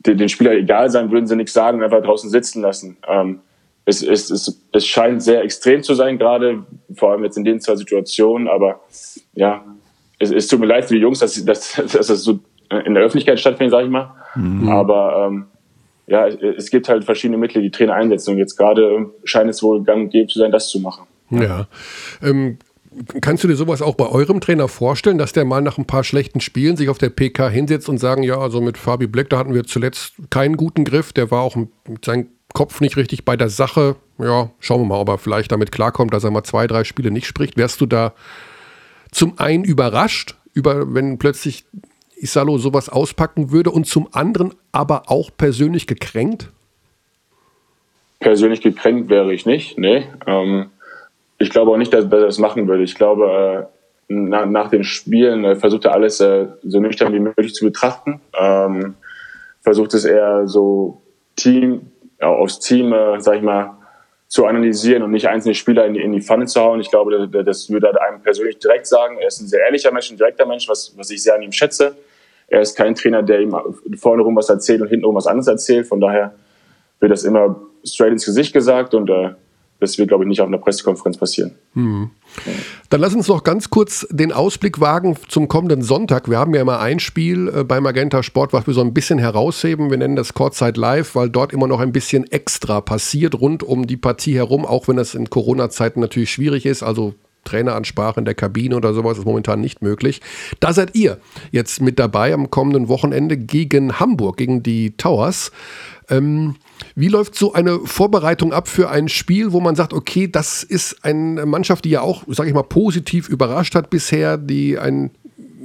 den Spieler egal sein, würden sie nichts sagen, einfach draußen sitzen lassen. Ähm, es, es, es, es scheint sehr extrem zu sein, gerade vor allem jetzt in den zwei Situationen, aber ja, es, es tut mir leid für die Jungs, dass, dass, dass das so in der Öffentlichkeit stattfindet, sage ich mal. Mhm. Aber ähm, ja, es gibt halt verschiedene Mittel, die Trainer einsetzen und jetzt gerade scheint es wohl gang und gäbe zu sein, das zu machen. Ja. Ähm, kannst du dir sowas auch bei eurem Trainer vorstellen, dass der mal nach ein paar schlechten Spielen sich auf der PK hinsetzt und sagen, ja, also mit Fabi Black, da hatten wir zuletzt keinen guten Griff, der war auch mit seinem Kopf nicht richtig bei der Sache. Ja, schauen wir mal, ob er vielleicht damit klarkommt, dass er mal zwei, drei Spiele nicht spricht. Wärst du da zum einen überrascht, über, wenn plötzlich Isalo sowas auspacken würde und zum anderen aber auch persönlich gekränkt? Persönlich gekränkt wäre ich nicht, nee. Ähm, ich glaube auch nicht, dass er das machen würde. Ich glaube, äh, nach, nach den Spielen äh, versucht er alles äh, so nüchtern wie möglich zu betrachten. Ähm, versucht es eher so Team, ja, aufs Team, äh, sag ich mal, zu analysieren und nicht einzelne Spieler in die, in die Pfanne zu hauen. Ich glaube, das, das würde einem persönlich direkt sagen. Er ist ein sehr ehrlicher Mensch, ein direkter Mensch, was, was ich sehr an ihm schätze. Er ist kein Trainer, der ihm vorne rum was erzählt und hinten rum was anderes erzählt. Von daher wird das immer straight ins Gesicht gesagt und äh, das wird, glaube ich, nicht auf einer Pressekonferenz passieren. Mhm. Dann lass uns noch ganz kurz den Ausblick wagen zum kommenden Sonntag. Wir haben ja immer ein Spiel äh, bei Magenta Sport, was wir so ein bisschen herausheben. Wir nennen das Courtside Live, weil dort immer noch ein bisschen extra passiert rund um die Partie herum, auch wenn das in Corona-Zeiten natürlich schwierig ist. Also Traineransprache in der Kabine oder sowas ist momentan nicht möglich. Da seid ihr jetzt mit dabei am kommenden Wochenende gegen Hamburg, gegen die Towers. Ähm, wie läuft so eine Vorbereitung ab für ein Spiel, wo man sagt, okay, das ist eine Mannschaft, die ja auch, sage ich mal, positiv überrascht hat bisher, die ein,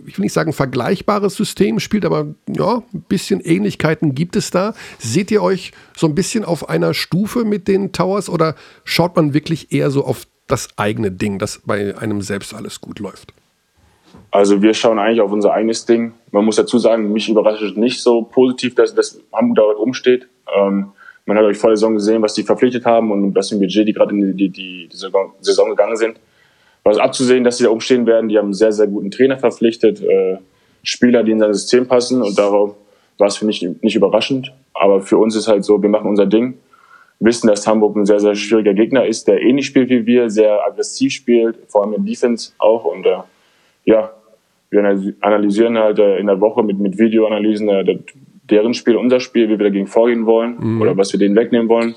ich will nicht sagen vergleichbares System spielt, aber ja, ein bisschen Ähnlichkeiten gibt es da. Seht ihr euch so ein bisschen auf einer Stufe mit den Towers oder schaut man wirklich eher so auf das eigene Ding, dass bei einem selbst alles gut läuft? Also wir schauen eigentlich auf unser eigenes Ding. Man muss dazu sagen, mich überrascht es nicht so positiv, dass das Hamburg da umsteht. Ähm, man hat euch vor der Saison gesehen, was die verpflichtet haben und was im Budget, die gerade in die, die, die Saison gegangen sind. Was abzusehen, dass sie da umstehen werden. Die haben einen sehr, sehr guten Trainer verpflichtet, äh, Spieler, die in sein System passen und darauf war es für mich nicht überraschend. Aber für uns ist halt so, wir machen unser Ding wissen, dass Hamburg ein sehr, sehr schwieriger Gegner ist, der ähnlich spielt wie wir, sehr aggressiv spielt, vor allem in Defense auch. Und äh, ja, wir analysieren halt äh, in der Woche mit, mit Videoanalysen äh, deren Spiel, unser Spiel, wie wir dagegen vorgehen wollen mhm. oder was wir denen wegnehmen wollen.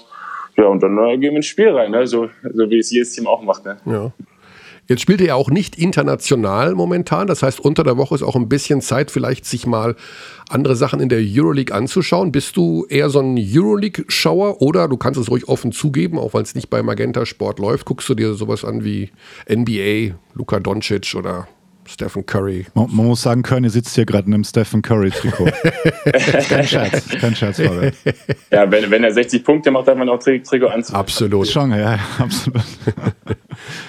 Ja, und dann äh, gehen wir ins Spiel rein, ne? so, so wie es jedes Team auch macht. Ne? Ja. Jetzt spielt er ja auch nicht international momentan. Das heißt, unter der Woche ist auch ein bisschen Zeit, vielleicht sich mal andere Sachen in der Euroleague anzuschauen. Bist du eher so ein Euroleague-Schauer oder du kannst es ruhig offen zugeben, auch weil es nicht bei Magenta Sport läuft, guckst du dir sowas an wie NBA, Luka Doncic oder Stephen Curry. Man, man, muss sagen, Kearney sitzt hier gerade in einem Stephen Curry-Trikot. kein Scherz, kein Scherz, Fabian. Ja, wenn, wenn er 60 Punkte macht, darf man auch Trikot anziehen. Absolut. Schon, ja, absolut.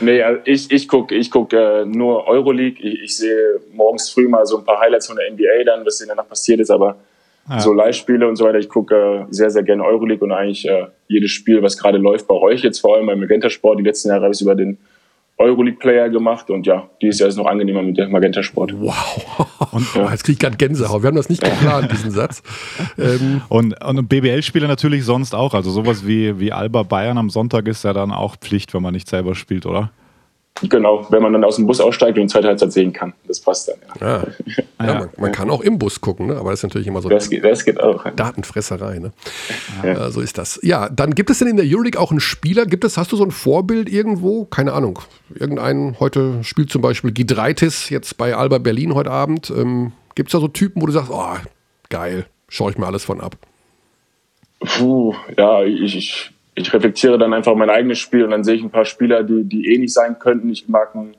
nee, also ich, ich gucke ich guck, äh, nur Euroleague. Ich, ich, sehe morgens früh mal so ein paar Highlights von der NBA dann, was in der Nacht passiert ist, aber ja. so Live-Spiele und so weiter, ich gucke äh, sehr, sehr gerne Euroleague und eigentlich äh, jedes Spiel, was gerade läuft bei euch jetzt, vor allem beim Magenta Sport, die letzten Jahre habe ich es über den Euroleague-Player gemacht und ja, dieses Jahr ist noch angenehmer mit der Magenta Sport. Wow. Und ja. jetzt kriege ich gerade Gänsehaut. Wir haben das nicht geplant, diesen Satz. Ähm. Und, und BBL-Spieler natürlich sonst auch. Also sowas wie, wie Alba Bayern am Sonntag ist ja dann auch Pflicht, wenn man nicht selber spielt, oder? Genau, wenn man dann aus dem Bus aussteigt und zweite Halbzeit sehen kann. Das passt dann. Ja, ja. ja man, man, kann auch im Bus gucken, ne? aber das ist natürlich immer so das geht, das geht auch. Datenfresserei. Ne? Ja. so ist das. Ja, dann gibt es denn in der Euroleague auch einen Spieler? Gibt es, hast du so ein Vorbild irgendwo? Keine Ahnung. Irgendeinen, heute spielt zum Beispiel Gidreitis jetzt bei Alba Berlin heute Abend. Ähm, gibt es da so Typen, wo du sagst, oh, geil, schaue ich mir alles von ab? Puh, ja, ich, ich ich reflektiere dann einfach mein eigenes Spiel und dann sehe ich ein paar Spieler, die, die ähnlich sein könnten. Ich mag einen,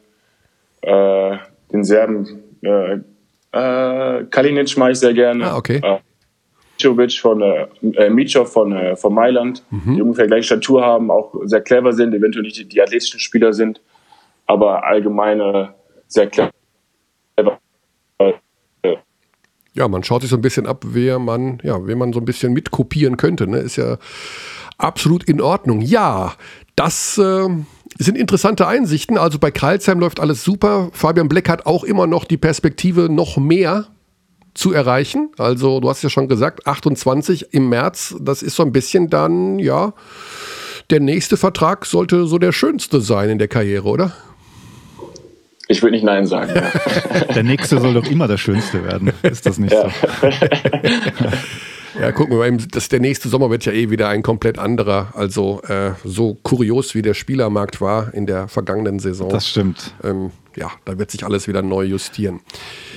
äh, den Serben äh, äh, Kalinic mag ich sehr gerne. Ah, okay. Äh, Micovic von äh, äh Michov von, äh, von Mailand, mhm. die ungefähr gleiche Statur haben, auch sehr clever sind, eventuell nicht die, die athletischen Spieler sind, aber allgemeine sehr clever. Ja, man schaut sich so ein bisschen ab, wer man, ja, wer man so ein bisschen mitkopieren könnte. Ne? Ist ja absolut in Ordnung. Ja, das äh, sind interessante Einsichten. Also bei Kreilsheim läuft alles super. Fabian Bleck hat auch immer noch die Perspektive, noch mehr zu erreichen. Also du hast ja schon gesagt, 28 im März, das ist so ein bisschen dann, ja, der nächste Vertrag sollte so der schönste sein in der Karriere, oder? Ich würde nicht Nein sagen. Ja. der nächste soll doch immer der schönste werden. Ist das nicht ja. so? Ja, gucken wir mal, das, der nächste Sommer wird ja eh wieder ein komplett anderer. Also äh, so kurios wie der Spielermarkt war in der vergangenen Saison. Das stimmt. Ähm, ja, da wird sich alles wieder neu justieren.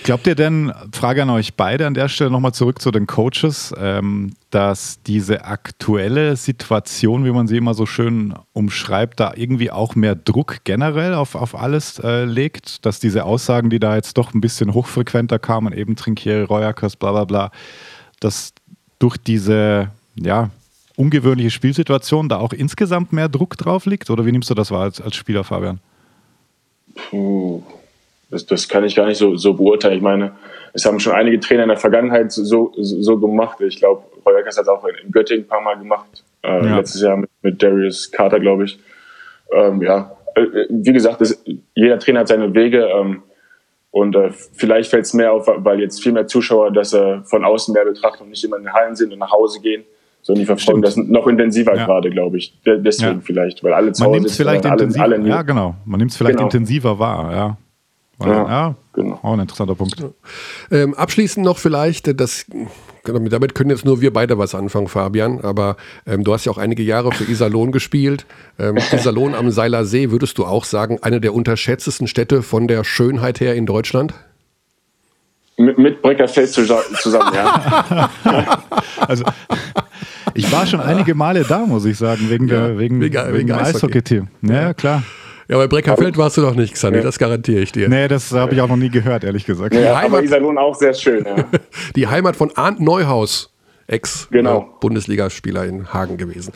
Glaubt ihr denn, Frage an euch beide an der Stelle nochmal zurück zu den Coaches, ähm, dass diese aktuelle Situation, wie man sie immer so schön umschreibt, da irgendwie auch mehr Druck generell auf, auf alles äh, legt? Dass diese Aussagen, die da jetzt doch ein bisschen hochfrequenter kamen, eben Trinkieri, Reuerkers, bla bla bla, dass durch diese ja, ungewöhnliche Spielsituation da auch insgesamt mehr Druck drauf liegt? Oder wie nimmst du das wahr als, als Spieler, Fabian? Puh, das, das kann ich gar nicht so, so beurteilen. Ich meine, es haben schon einige Trainer in der Vergangenheit so, so gemacht. Ich glaube, Reuerkers hat es auch in Göttingen ein paar Mal gemacht. Äh, ja. Letztes Jahr mit, mit Darius Carter, glaube ich. Ähm, ja, äh, wie gesagt, das, jeder Trainer hat seine Wege. Ähm, und äh, vielleicht fällt es mehr auf, weil jetzt viel mehr Zuschauer das äh, von außen mehr betrachten und nicht immer in den Hallen sind und nach Hause gehen, sondern die verfolgen Stimmt. das noch intensiver ja. gerade, glaube ich. Deswegen ja. vielleicht, weil alle zu Man Hause sind. Vielleicht intensiver, alle, alle ja, genau. Man nimmt es vielleicht genau. intensiver wahr, ja. Ja, ja, genau. Auch ein interessanter Punkt. Ähm, abschließend noch vielleicht, das, damit können jetzt nur wir beide was anfangen, Fabian, aber ähm, du hast ja auch einige Jahre für Iserlohn gespielt. Ähm, Iserlohn am Seiler See, würdest du auch sagen, eine der unterschätztesten Städte von der Schönheit her in Deutschland? Mit, mit Breckerfeld zusammen, ja. also, ich war schon einige Male da, muss ich sagen, wegen, ja, der, wegen, wegen, wegen, wegen Eishockey-Team. Ja, klar. Ja, bei Breckerfeld warst du noch nicht, Xandi, ja. das garantiere ich dir. Nee, das habe ich auch noch nie gehört, ehrlich gesagt. Ja, Heimat, aber Iserlohn auch sehr schön, ja. Die Heimat von Arndt Neuhaus, Ex-Bundesligaspieler genau. in Hagen gewesen.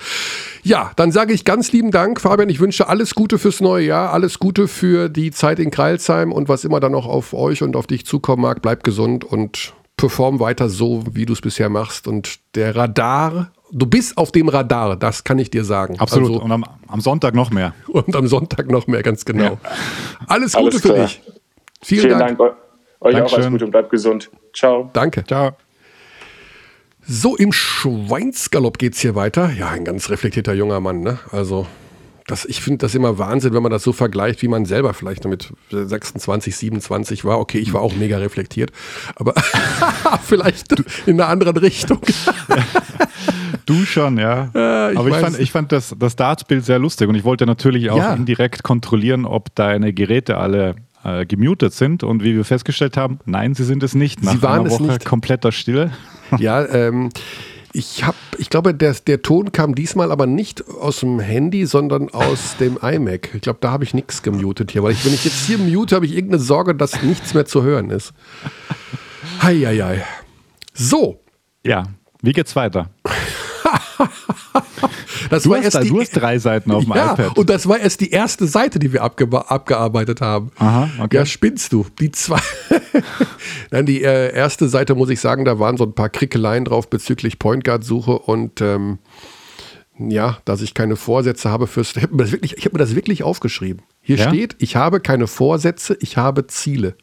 Ja, dann sage ich ganz lieben Dank, Fabian. Ich wünsche alles Gute fürs neue Jahr, alles Gute für die Zeit in Kreilsheim und was immer dann noch auf euch und auf dich zukommen mag. Bleib gesund und perform weiter so, wie du es bisher machst. Und der Radar du bist auf dem Radar, das kann ich dir sagen. Absolut. Also, und am, am, Sonntag noch mehr. Und am Sonntag noch mehr, ganz genau. Ja. Alles Gute alles für dich. Vielen, Vielen Dank. Dank. Euch Dankeschön. auch alles Gute und bleibt gesund. Ciao. Danke. Ciao. So, im Schweinsgalopp geht es hier weiter. Ja, ein ganz reflektierter junger Mann, ne? Also, das, ich finde das immer Wahnsinn, wenn man das so vergleicht, wie man selber vielleicht damit 26, 27 war. Okay, ich war auch mega reflektiert, aber vielleicht in einer anderen Richtung. Du schon, ja. ja ich Aber ich fand, ich fand das, das Darts-Bild sehr lustig und ich wollte natürlich auch ja. indirekt kontrollieren, ob deine Geräte alle äh, gemutet sind. Und wie wir festgestellt haben, nein, sie sind es nicht. Nach sie waren einer Woche es nicht. kompletter Stille. Ja, ähm, ich habe, ich glaube, der, der Ton kam diesmal aber nicht aus dem Handy, sondern aus dem iMac. Ich glaube, da habe ich nichts gemutet hier, weil ich, wenn ich jetzt hier mute, habe ich irgendeine Sorge, dass nichts mehr zu hören ist. Heieiei. So. Ja, wie geht's weiter? das du, war hast, erst die, du hast drei Seiten auf dem ja, iPad. Und das war erst die erste Seite, die wir abge abgearbeitet haben. Aha, okay. Ja, spinnst du. Die zwei. Nein, die äh, erste Seite, muss ich sagen, da waren so ein paar Krickeleien drauf bezüglich Point Guard-Suche und ähm, ja, dass ich keine Vorsätze habe fürs. Ich habe mir, hab mir, das wirklich aufgeschrieben. Hier ja? steht, ich habe keine Vorsätze, ich habe Ziele.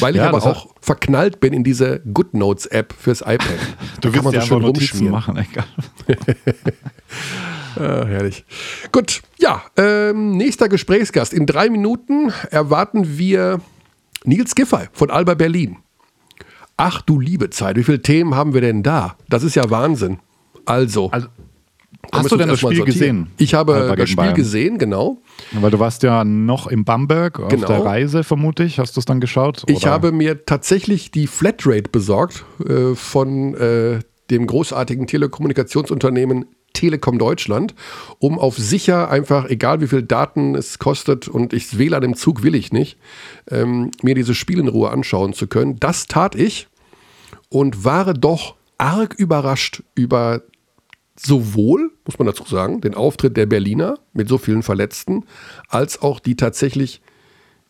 Weil ich ja, aber auch verknallt bin in diese GoodNotes-App fürs iPad. du da kann man so schön rumschmieren. machen, egal. ah, herrlich. Gut, ja, ähm, nächster Gesprächsgast. In drei Minuten erwarten wir Nils Giffey von Alba Berlin. Ach du liebe Zeit, wie viele Themen haben wir denn da? Das ist ja Wahnsinn. Also, also Hast du denn das Spiel sortieren. gesehen? Ich habe das Spiel Bayern. gesehen, genau. Weil du warst ja noch in Bamberg auf genau. der Reise, vermute ich. Hast du es dann geschaut? Oder? Ich habe mir tatsächlich die Flatrate besorgt äh, von äh, dem großartigen Telekommunikationsunternehmen Telekom Deutschland, um auf sicher einfach, egal wie viel Daten es kostet und ich WLAN im Zug will ich nicht, ähm, mir dieses Spiel in Ruhe anschauen zu können. Das tat ich und war doch arg überrascht über sowohl, muss man dazu sagen, den Auftritt der Berliner mit so vielen Verletzten, als auch die tatsächlich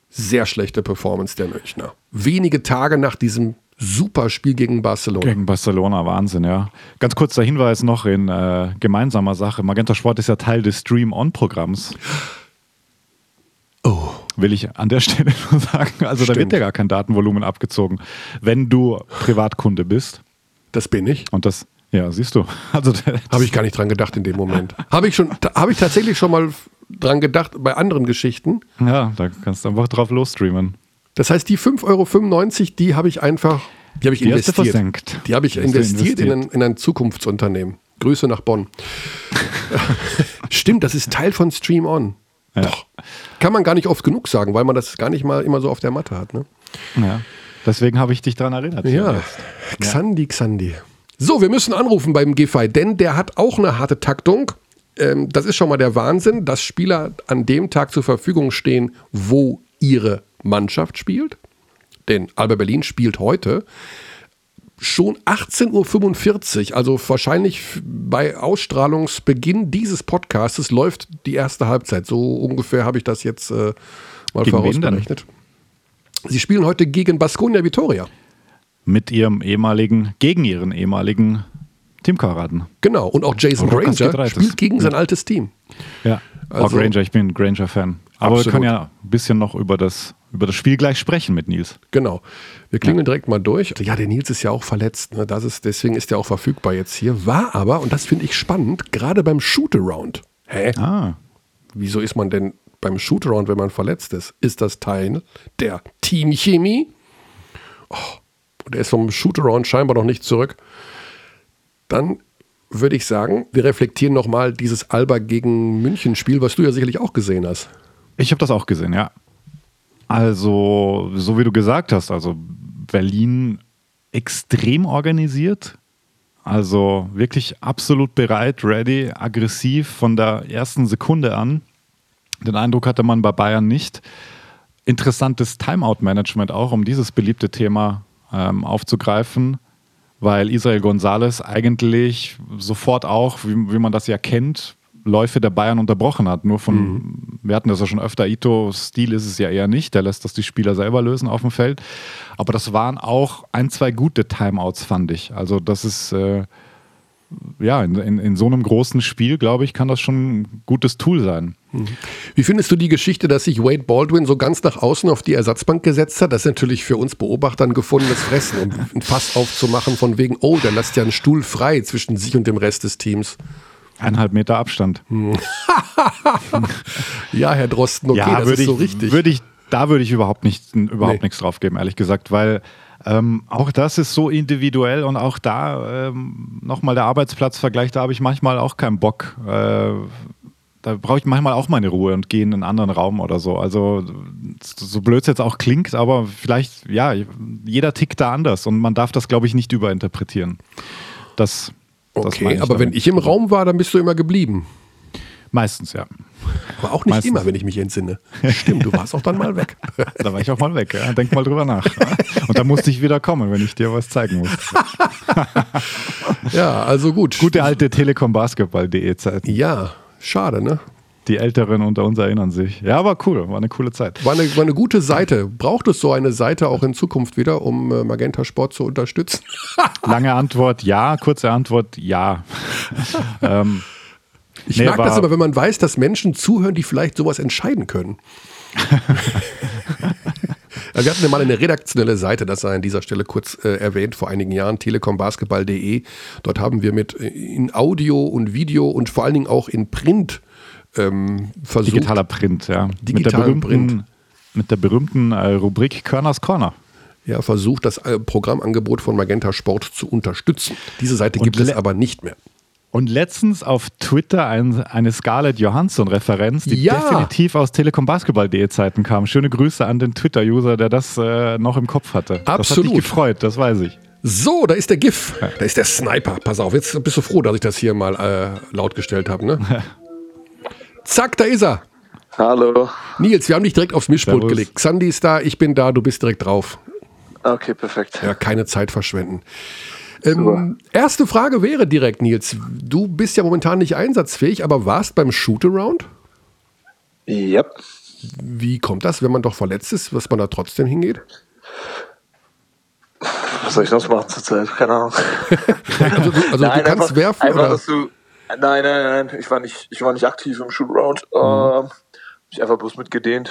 sehr schlechte Performance der Münchner. Wenige Tage nach diesem super Spiel gegen Barcelona. Gegen Barcelona, Wahnsinn, ja. Ganz kurz der Hinweis noch in äh, gemeinsamer Sache. Magenta Sport ist ja Teil des Stream-On-Programms. Oh. Will ich an der Stelle nur sagen. Also Stimmt. da wird ja gar kein Datenvolumen abgezogen, wenn du Privatkunde bist. Das bin ich. Und das ja, siehst du. Also habe ich gar nicht dran gedacht in dem Moment. habe ich schon, habe ich tatsächlich schon mal dran gedacht bei anderen Geschichten. Ja, da kannst du einfach drauf losstreamen. Das heißt, die 5,95 Euro, die habe ich einfach Die habe ich Die investiert. versenkt. Die habe ich du investiert, In, ein, investiert. in ein Zukunftsunternehmen. Grüße nach Bonn. Stimmt, das ist Teil von Stream On. Ja. Doch. Kann man gar nicht oft genug sagen, weil man das gar nicht mal immer so auf der Matte hat. Ne? Ja. Deswegen habe ich dich daran erinnert. Ja, jetzt. Xandi, Xandi. So, wir müssen anrufen beim Giffey, denn der hat auch eine harte Taktung. Ähm, das ist schon mal der Wahnsinn, dass Spieler an dem Tag zur Verfügung stehen, wo ihre Mannschaft spielt. Denn Alba Berlin spielt heute schon 18.45 Uhr, also wahrscheinlich bei Ausstrahlungsbeginn dieses Podcastes läuft die erste Halbzeit. So ungefähr habe ich das jetzt äh, mal Gegen vorausberechnet. Sie spielen heute gegen Baskonia Vitoria. Mit ihrem ehemaligen, gegen ihren ehemaligen Teamkameraden. Genau, und auch Jason Rokas Granger spielt gegen sein altes Team. Ja, Also- auch Granger, ich bin Granger-Fan. Aber Absolut. wir können ja ein bisschen noch über das, über das Spiel gleich sprechen mit Nils. Genau. Wir klingeln direkt mal durch. Ja, der Nils ist ja auch verletzt. Ne? Das ist, deswegen ist er auch verfügbar jetzt hier. War aber, und das finde ich spannend, gerade beim Shootaround. Hä? Ah, Wieso ist man denn beim Shootaround, wenn man verletzt ist? Ist das Teil der Teamchemie? Oh, und er ist vom Shootaround scheinbar noch nicht zurück. Dann würde ich sagen, wir reflektieren nochmal dieses Alba gegen München-Spiel, was du ja sicherlich auch gesehen hast. ich habe das auch gesehen, ja. Also, so wie du gesagt hast, also Berlin extrem organisiert. Also wirklich absolut bereit, ready, aggressiv von der ersten Sekunde an. Den Eindruck hatte man bei Bayern nicht. Interessantes Timeout-Management auch, um dieses beliebte Thema ähm, aufzugreifen, weil Israel Gonzalez eigentlich sofort auch, wie, wie man das ja kennt, Läufe der Bayern unterbrochen hat. Nur von, wir hatten das ja schon öfter, Ito-Stil ist es ja eher nicht, der lässt das die Spieler selber lösen auf dem Feld. Aber das waren auch ein, zwei gute Timeouts, fand ich. Also das ist, äh, ja, in, in, in so einem großen Spiel, glaube ich, kann das schon ein gutes Tool sein. Wie findest du die Geschichte, dass sich Wade Baldwin so ganz nach außen auf die Ersatzbank gesetzt hat? Das ist natürlich für uns Beobachter ein gefundenes Fressen, um ein Fass aufzumachen von wegen, oh, der lässt ja einen Stuhl frei zwischen sich und dem Rest des Teams. Eineinhalb Meter Abstand. Ja, Herr Drosten, okay, das würde ist so ich, richtig. Würde ich, da würde ich überhaupt, nicht, überhaupt Nee. nichts drauf geben, ehrlich gesagt, weil ähm, auch das ist so individuell und auch da ähm, nochmal der Arbeitsplatzvergleich, da habe ich manchmal auch keinen Bock. Äh, da brauche ich manchmal auch meine Ruhe und gehe in einen anderen Raum oder so. Also so blöd es jetzt auch klingt, aber vielleicht, ja, jeder tickt da anders und man darf das, glaube ich, nicht überinterpretieren. Das, das okay, aber wenn damit. ich im Raum war, dann bist du immer geblieben. Meistens, ja. Aber auch nicht Meistens. immer, wenn ich mich entsinne. Stimmt, du warst auch dann mal weg. Da war ich auch mal weg. Ja. Denk mal drüber nach. Und da musste ich wieder kommen, wenn ich dir was zeigen muss. Ja, also gut. Gute alte Telekom-Basketball.de Zeit. Ja, schade, ne? Die Älteren unter uns erinnern sich. Ja, aber cool, war eine coole Zeit. War eine, war eine gute Seite. Braucht es so eine Seite auch in Zukunft wieder, um äh, Magenta Sport zu unterstützen? Lange Antwort ja, kurze Antwort ja. ähm, Ich Nee, mag das war- aber, wenn man weiß, dass Menschen zuhören, die vielleicht sowas entscheiden können. Wir hatten ja mal eine redaktionelle Seite, das sei an dieser Stelle kurz äh, erwähnt, vor einigen Jahren, telekombasketball.de. Dort haben wir mit äh, in Audio und Video und vor allen Dingen auch in Print ähm, versucht. digitaler Print, ja. mit der Digitalen berühmten, Print. Mit der berühmten äh, Rubrik Körners Corner. Ja, versucht, das äh, Programmangebot von Magenta Sport zu unterstützen. Diese Seite Und gibt es aber nicht mehr. Und letztens auf Twitter ein, eine Scarlett Johansson-Referenz, die Ja. definitiv aus telekombasketball.de Zeiten kam. Schöne Grüße an den Twitter-User, der das äh, noch im Kopf hatte. Das hat Absolut. dich gefreut, das weiß ich. So, da ist der GIF. Da ist der Sniper. Pass auf, jetzt bist du froh, dass ich das hier mal äh, laut gestellt habe. Ne? Zack, da ist er. Hallo. Nils, wir haben dich direkt aufs Mischpult Servus. gelegt. Xandi ist da, ich bin da, du bist direkt drauf. Okay, perfekt. Ja, keine Zeit verschwenden. Ähm, erste Frage wäre direkt, Nils. Du bist ja momentan nicht einsatzfähig, aber warst beim Shootaround? Yep. Wie kommt das, wenn man doch verletzt ist, dass man da trotzdem hingeht? Was soll ich sonst machen zurzeit? Keine Ahnung. Also du, also du kannst einfach, werfen einfach, oder? Nein, nein, nein. Ich war nicht, ich war nicht aktiv im Shootaround. Mhm. Ähm, ich einfach bloß mitgedehnt.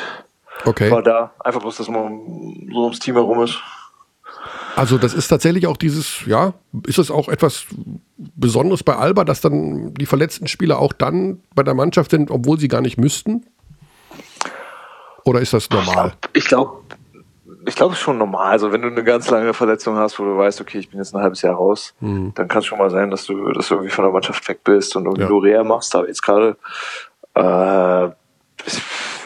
Okay. War da. Einfach bloß, dass man so ums Team herum ist. Also das ist tatsächlich auch dieses, ja, ist es auch etwas Besonderes bei Alba, dass dann die verletzten Spieler auch dann bei der Mannschaft sind, obwohl sie gar nicht müssten? Oder ist das normal? Ich glaube, ich glaube, es ist schon normal. Also wenn du eine ganz lange Verletzung hast, wo du weißt, okay, ich bin jetzt ein halbes Jahr raus, Mhm. dann kann es schon mal sein, dass du, dass du irgendwie von der Mannschaft weg bist und irgendwie Ja. nur Reha machst. Aber jetzt gerade, äh,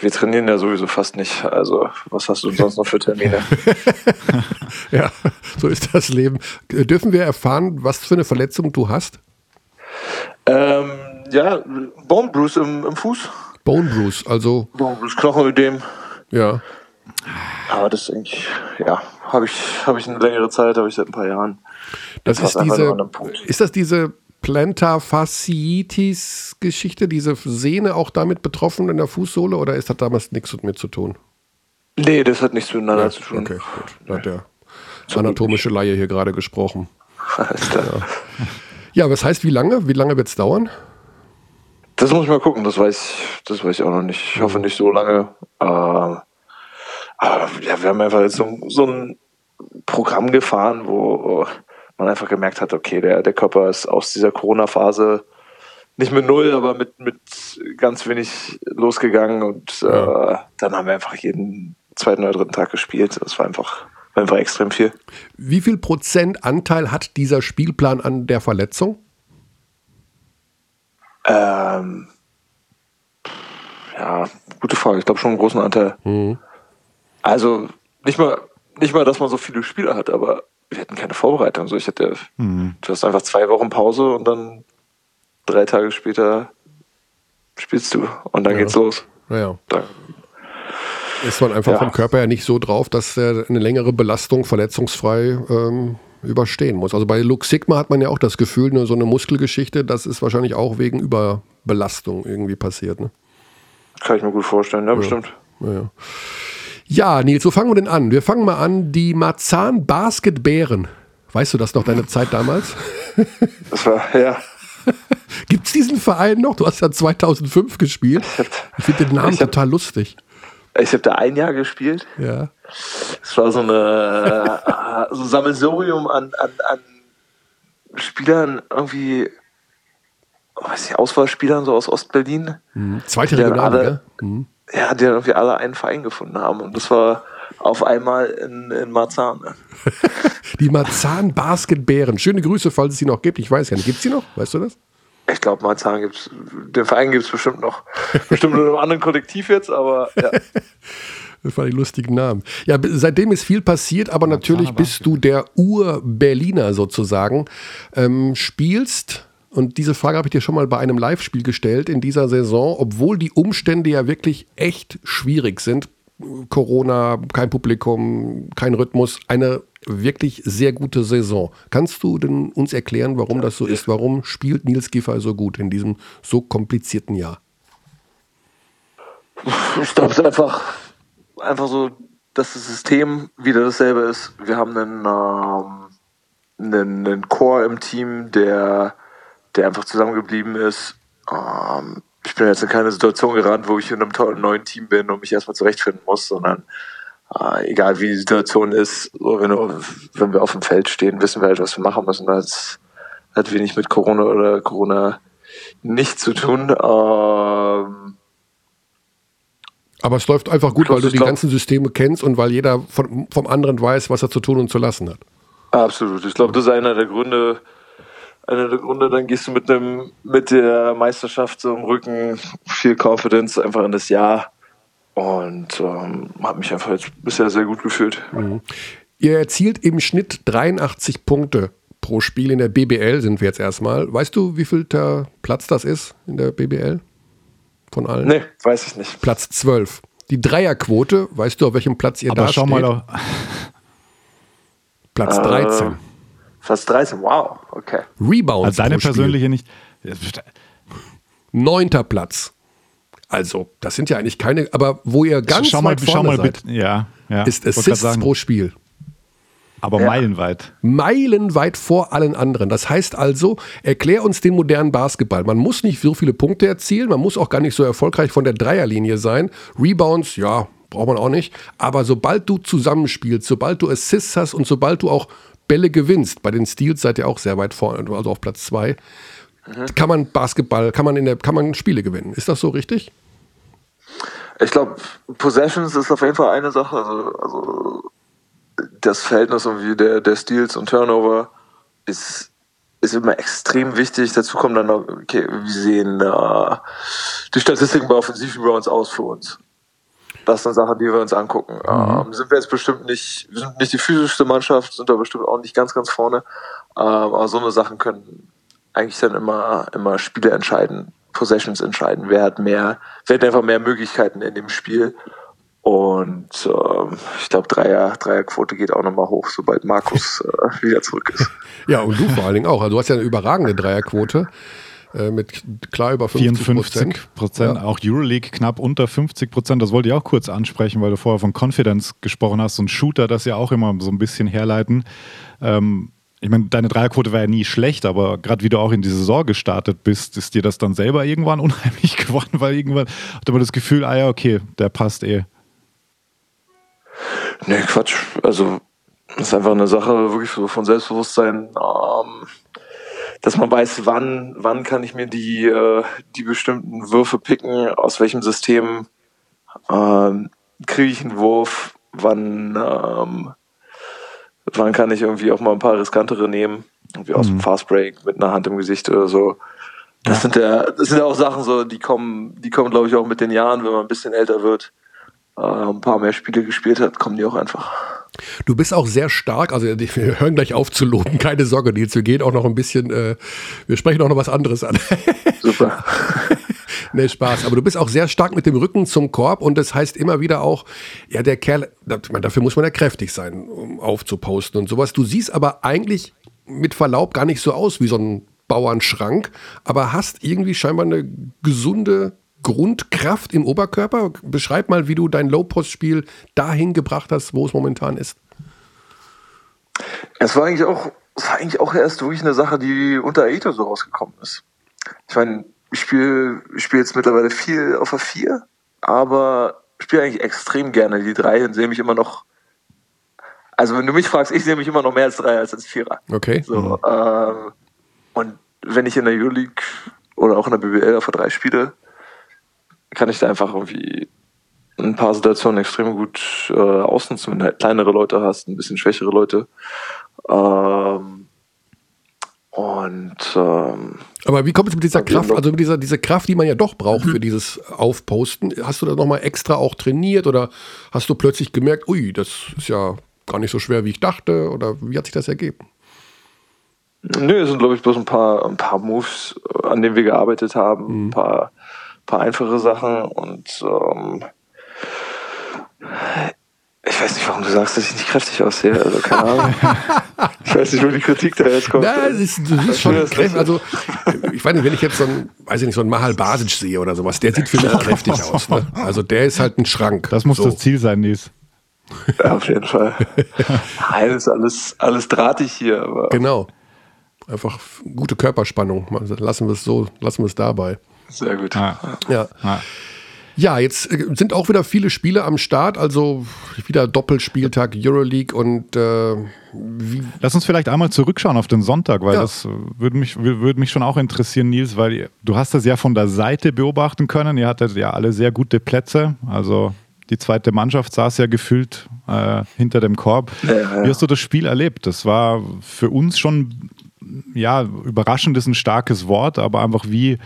wir trainieren ja sowieso fast nicht. Also was hast du sonst noch für Termine? Ja, so ist das Leben. Dürfen wir erfahren, was für eine Verletzung du hast? ähm, ja, Bone Bruce im, im Fuß. Bone Bruise, also Bone Bruce, Knochenödem. ja. Aber das eigentlich, ja, habe ich, habe ich eine längere Zeit, habe ich seit ein paar Jahren. Das ist diese, ist das diese Plantar Fasciitis-Geschichte, diese Sehne auch damit betroffen in der Fußsohle oder ist das damals nichts mit zu tun? Nee, das hat nichts miteinander zu tun. Okay, gut. Da hat der anatomische Laie hier gerade gesprochen. Alles klar. Ja, was heißt, wie lange? Wie lange wird es dauern? Das muss ich mal gucken, das weiß, das weiß ich auch noch nicht. Ich hoffe nicht so lange. Ähm, aber ja, wir haben einfach so, so ein Programm gefahren, wo man einfach gemerkt hat, okay, der, der Körper ist aus dieser Corona-Phase nicht mit null, aber mit, mit ganz wenig losgegangen und äh, dann haben wir einfach jeden zweiten oder dritten Tag gespielt. Das war einfach, war einfach extrem viel. Wie viel Prozent Anteil hat dieser Spielplan an der Verletzung? Ähm, ja, gute Frage. Ich glaube schon einen großen Anteil. Also nicht mal, nicht mal, dass man so viele Spieler hat, aber wir hatten keine Vorbereitung. So, ich hatte, du hast einfach zwei Wochen Pause und dann drei Tage später spielst du und dann Ja. geht's los. Naja, Dann, ist man einfach Ja. vom Körper ja nicht so drauf, dass er eine längere Belastung verletzungsfrei ähm, überstehen muss. Also bei Lux Sigma hat man ja auch das Gefühl, ne, so eine Muskelgeschichte, das ist wahrscheinlich auch wegen Überbelastung irgendwie passiert. Ne? kann ich mir gut vorstellen, ja, bestimmt. Ja. Ja, Nils, wo fangen wir denn an? Wir fangen mal an, die Marzahn Basket Bären. Weißt du das noch, deine Zeit damals? Das war, ja. Gibt es diesen Verein noch? Du hast ja 2005 gespielt. Ich finde den Namen hab- total lustig. Ich habe da ein Jahr gespielt. Ja. Es war so eine äh, so ein Sammelsurium an, an, an Spielern, irgendwie, weiß ich, Auswahlspielern so aus Ostberlin. Zweite Die dann Regionalliga. Ja, die dann irgendwie alle einen Verein gefunden haben. Und das war auf einmal in, in Marzahn. ne? Die Marzahn Basket Bären. Schöne Grüße, falls es sie noch gibt. Ich weiß ja nicht. Gibt es sie noch? Weißt du das? Ich glaube, Marzahn gibt's, den Verein gibt es bestimmt noch. Bestimmt in einem anderen Kollektiv jetzt, aber ja. Das waren die lustigen Namen. Ja, seitdem ist viel passiert, aber natürlich bist du der Ur-Berliner sozusagen. Ähm, spielst, und diese Frage habe ich dir schon mal bei einem Live-Spiel gestellt, in dieser Saison, obwohl die Umstände ja wirklich echt schwierig sind. Corona, kein Publikum, kein Rhythmus, eine wirklich sehr gute Saison. Kannst du denn uns erklären, warum das so ist? Warum spielt Nils Giffey so gut in diesem so komplizierten Jahr? Ich glaube, es ist einfach, einfach so, dass das System wieder dasselbe ist. Wir haben einen, ähm, einen, einen Core im Team, der, der einfach zusammengeblieben ist. Ähm, ich bin jetzt in keine Situation geraten, wo ich in einem tollen neuen Team bin und mich erstmal zurechtfinden muss, sondern äh, egal wie die Situation ist, so wenn, du, wenn wir auf dem Feld stehen, wissen wir halt, was wir machen müssen. Das hat wenig mit Corona oder Corona nicht zu tun. Ähm, Aber es läuft einfach gut, weil du die ganzen Systeme kennst und weil jeder von, vom anderen weiß, was er zu tun und zu lassen hat. Absolut. Ich glaube, das ist einer der Gründe. Einer der Gründe, dann gehst du mit einem, mit der Meisterschaft so im Rücken, viel Confidence einfach in das Jahr und ähm, habe mich einfach jetzt bisher sehr gut gefühlt. Ihr erzielt im Schnitt 83 Punkte pro Spiel in der BBL, sind wir jetzt erstmal. Weißt du, wie viel der Platz das ist in der BBL? Von allen? Nee, weiß ich nicht. Platz 12. Die Dreierquote, weißt du, auf welchem Platz ihr Aber da schau steht? mal, auf- Platz Äh, 13. Fast 13, wow, okay. Rebounds also deine pro Spiel. persönliche nicht. Neunter Platz. Also, das sind ja eigentlich keine, aber wo ihr ganz schau mal, weit schau vorne mal seid, bitte. Ja, ja. ist Assists sagen, pro Spiel. aber meilenweit. meilenweit vor allen anderen. Das heißt also, erklär uns den modernen Basketball. Man muss nicht so viele Punkte erzielen, man muss auch gar nicht so erfolgreich von der Dreierlinie sein. Rebounds, ja, braucht man auch nicht. Aber sobald du zusammenspielst, sobald du Assists hast und sobald du auch Bälle gewinnst, bei den Steals seid ihr auch sehr weit vorne, also auf Platz zwei, kann man Basketball, kann man in der, kann man Spiele gewinnen. Ist das so richtig? Ich glaube, Possessions ist auf jeden Fall eine Sache. Also, also das Verhältnis irgendwie der, der Steals und Turnover ist, ist immer extrem wichtig. Dazu kommt dann noch, okay, wie sehen äh, die Statistiken bei Offensiv-Rebounds aus für uns? Das sind Sachen, die wir uns angucken. Mhm. Ähm, sind wir jetzt bestimmt nicht, wir sind nicht die physischste Mannschaft, sind da bestimmt auch nicht ganz, ganz vorne. Ähm, aber so eine Sachen können eigentlich dann immer, immer Spiele entscheiden, Possessions entscheiden. Wer hat mehr, wer hat einfach mehr Möglichkeiten in dem Spiel. Und ähm, ich glaube, Dreier, Dreierquote geht auch nochmal hoch, sobald Markus äh, wieder zurück ist. Ja, und du vor allen Dingen auch. Also du hast ja eine überragende Dreierquote äh, mit klar über 50 54 Prozent. Ja. Auch Euroleague knapp unter 50 Prozent. Das wollte ich auch kurz ansprechen, weil du vorher von Confidence gesprochen hast. Und Shooter, das ja auch immer so ein bisschen herleiten. Ähm, ich meine, deine Dreierquote war ja nie schlecht, aber gerade wie du auch in die Saison gestartet bist, ist dir das dann selber irgendwann unheimlich geworden, weil irgendwann hat man das Gefühl, ah ja, okay, der passt eh. Nee, Quatsch. Also, das ist einfach eine Sache wirklich so von Selbstbewusstsein, ähm, dass man weiß, wann, wann kann ich mir die, äh, die bestimmten Würfe picken, aus welchem System ähm, kriege ich einen Wurf, wann, ähm, wann kann ich irgendwie auch mal ein paar riskantere nehmen, irgendwie aus dem mhm. Fastbreak mit einer Hand im Gesicht oder so. Das sind ja, das sind ja auch Sachen so, die kommen, die kommen, glaube ich, auch mit den Jahren, wenn man ein bisschen älter wird äh, ein paar mehr Spiele gespielt hat, kommen die auch einfach. Du bist auch sehr stark, also wir hören gleich auf zu loben, keine Sorge, Nils, wir gehen auch noch ein bisschen, äh, wir sprechen auch noch was anderes an. Super. nee, Spaß. Aber du bist auch sehr stark mit dem Rücken zum Korb und das heißt immer wieder auch, ja, der Kerl, dafür muss man ja kräftig sein, um aufzuposten und sowas. Du siehst aber eigentlich mit Verlaub gar nicht so aus wie so ein Bauernschrank, aber hast irgendwie scheinbar eine gesunde Grundkraft im Oberkörper? Beschreib mal, wie du dein Low-Post-Spiel dahin gebracht hast, wo es momentan ist. Es war eigentlich auch, es war eigentlich auch erst wirklich eine Sache, die unter Aito so rausgekommen ist. Ich meine, ich spiele spiel jetzt mittlerweile viel auf der 4, aber spiele eigentlich extrem gerne die 3 und sehe mich immer noch. Also, wenn du mich fragst, ich sehe mich immer noch mehr als 3 als als Vierer. Okay. So, mhm. ähm, und wenn ich in der Euroleague oder auch in der BBL auf der 3 spiele, kann ich da einfach irgendwie ein paar Situationen extrem gut äh, ausnutzen, wenn du halt kleinere Leute hast, ein bisschen schwächere Leute. Ähm, und ähm, aber wie kommt es mit dieser Kraft, also mit dieser diese Kraft, die man ja doch braucht mhm. für dieses Aufposten? Hast du das nochmal extra auch trainiert oder hast du plötzlich gemerkt, ui, das ist ja gar nicht so schwer, wie ich dachte? Oder wie hat sich das ergeben? Nö, es sind, glaube ich, bloß ein paar, ein paar Moves, an denen wir gearbeitet haben, mhm. ein paar paar einfache Sachen und ähm, ich weiß nicht, warum du sagst, dass ich nicht kräftig aussehe. Also keine Ahnung. ich weiß nicht, wo die Kritik da jetzt kommt. Na, das ist, das ist schon kräftig. Also, ich weiß nicht, wenn ich jetzt so ein, weiß ich nicht, so einen Mahal Basic sehe oder sowas, der sieht für mich kräftig aus. Ne? Also der ist halt ein Schrank. Das muss so. das Ziel sein, Nies. Ja, auf jeden Fall. Nein, ist alles, alles drahtig hier. Aber genau. Einfach gute Körperspannung. Lassen wir es so, lassen wir es dabei. Sehr gut. Ja. ja. ja. Ja, jetzt äh, sind auch wieder viele Spiele am Start, also wieder Doppelspieltag Euroleague und äh, wie Lass uns vielleicht einmal zurückschauen auf den Sonntag, weil ja. das würde mich, würde mich schon auch interessieren, Nils, weil du hast das ja von der Seite beobachten können. Ihr hattet ja alle sehr gute Plätze, also die zweite Mannschaft saß ja gefühlt äh, hinter dem Korb. Ja, ja. Wie hast du das Spiel erlebt? Das war für uns schon, ja, überraschend ist ein starkes Wort, aber einfach wie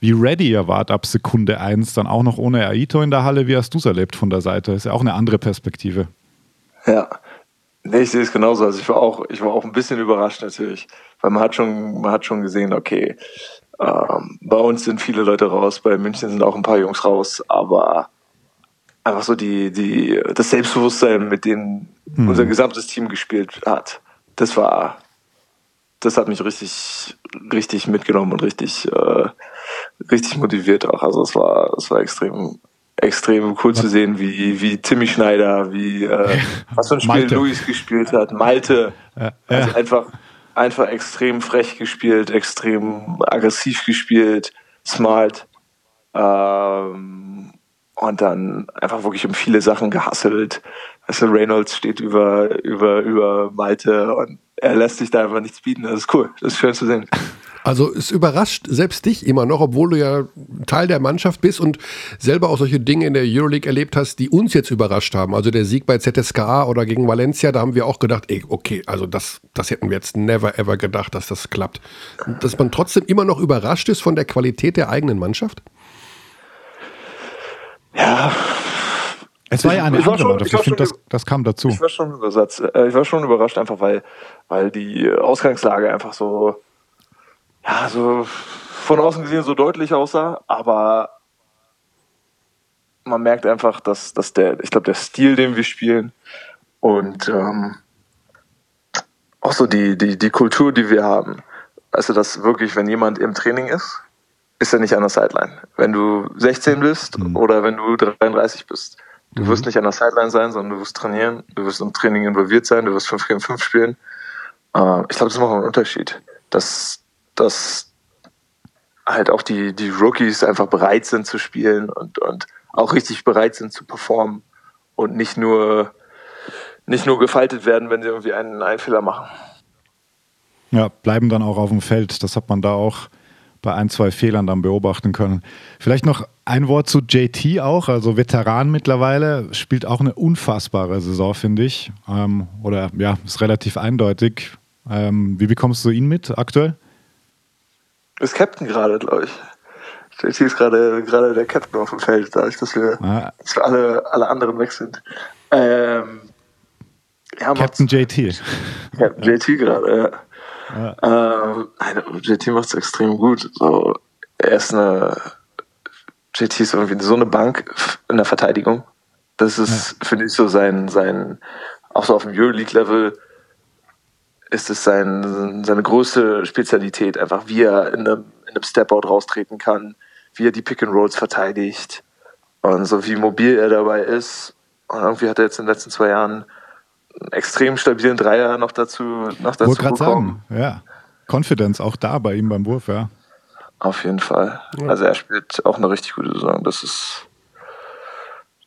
wie ready ihr wart ab Sekunde 1, dann auch noch ohne Aito in der Halle. Wie hast du es erlebt von der Seite? Ist ja auch eine andere Perspektive. Ja, nee, ich sehe es genauso. Also ich war auch, ich war auch ein bisschen überrascht natürlich, weil man hat schon, man hat schon gesehen, okay, ähm, bei uns sind viele Leute raus, bei München sind auch ein paar Jungs raus, aber einfach so die, die, das Selbstbewusstsein, mit dem mhm. unser gesamtes Team gespielt hat, das war, das hat mich richtig, richtig mitgenommen und richtig, äh, richtig motiviert auch. Also es war, es war extrem, extrem cool zu sehen, wie, wie Timmy Schneider, wie äh, was für ein Spiel Malte. Luis gespielt hat, Malte. Ja, also einfach, einfach extrem frech gespielt, extrem aggressiv gespielt, smart. Ähm, und dann einfach wirklich um viele Sachen gehasselt. Also Reynolds steht über, über, über Malte und er lässt sich da einfach nichts bieten. Das ist cool, das ist schön zu sehen. Also es überrascht selbst dich immer noch, obwohl du ja Teil der Mannschaft bist und selber auch solche Dinge in der Euroleague erlebt hast, die uns jetzt überrascht haben. Also der Sieg bei ZSKA oder gegen Valencia, da haben wir auch gedacht, ey, okay, also das, das hätten wir jetzt never ever gedacht, dass das klappt. dass man trotzdem immer noch überrascht ist von der Qualität der eigenen Mannschaft? Ja, es war ja eine andere Mannschaft. Ich, finde, das, das kam dazu. Ich war schon überrascht, äh, ich war schon überrascht einfach, weil, weil die Ausgangslage einfach so, ja, so von außen gesehen so deutlich aussah, aber man merkt einfach, dass, dass der, ich glaube, der Stil, den wir spielen und ähm, auch so die, die, die Kultur, die wir haben. Also, dass wirklich, wenn jemand im Training ist, ist er nicht an der Sideline. Wenn du 16 bist mhm. oder wenn du 33 bist. Du wirst mhm. nicht an der Sideline sein, sondern du wirst trainieren, du wirst im Training involviert sein, du wirst 5 gegen 5 spielen. Äh, ich glaube, das macht einen Unterschied. Dass, dass halt auch die, die Rookies einfach bereit sind zu spielen und, und auch richtig bereit sind zu performen und nicht nur, nicht nur gefaltet werden, wenn sie irgendwie einen, einen Fehler machen. Ja, bleiben dann auch auf dem Feld. Das hat man da auch bei ein, zwei Fehlern dann beobachten können. Vielleicht noch ein Wort zu JT auch, also Veteran mittlerweile, spielt auch eine unfassbare Saison, finde ich. Ähm, oder ja, ist relativ eindeutig. Ähm, wie bekommst du ihn mit aktuell? Ist Captain gerade, glaube ich. JT ist gerade gerade der Captain auf dem Feld, dadurch, dass wir, ah. dass wir alle, alle anderen weg sind. Ähm, ja, Captain JT. Captain JT gerade, ja. Ja. Ähm, JT macht es extrem gut. So, er ist eine JT ist irgendwie so eine Bank in der Verteidigung. Das ist, ja. finde ich, so sein, sein, auch so auf dem Euroleague-Level ist es sein, seine größte Spezialität, einfach wie er in einem, in einem Step-Out raustreten kann, wie er die Pick-and-Rolls verteidigt und so wie mobil er dabei ist. Und irgendwie hat er jetzt in den letzten zwei Jahren einen extrem stabilen Dreier noch dazu, noch dazu Wollte gerade sagen, ja. Confidence auch da bei ihm beim Wurf, ja. Auf jeden Fall. Ja. Also er spielt auch eine richtig gute Saison. Das ist,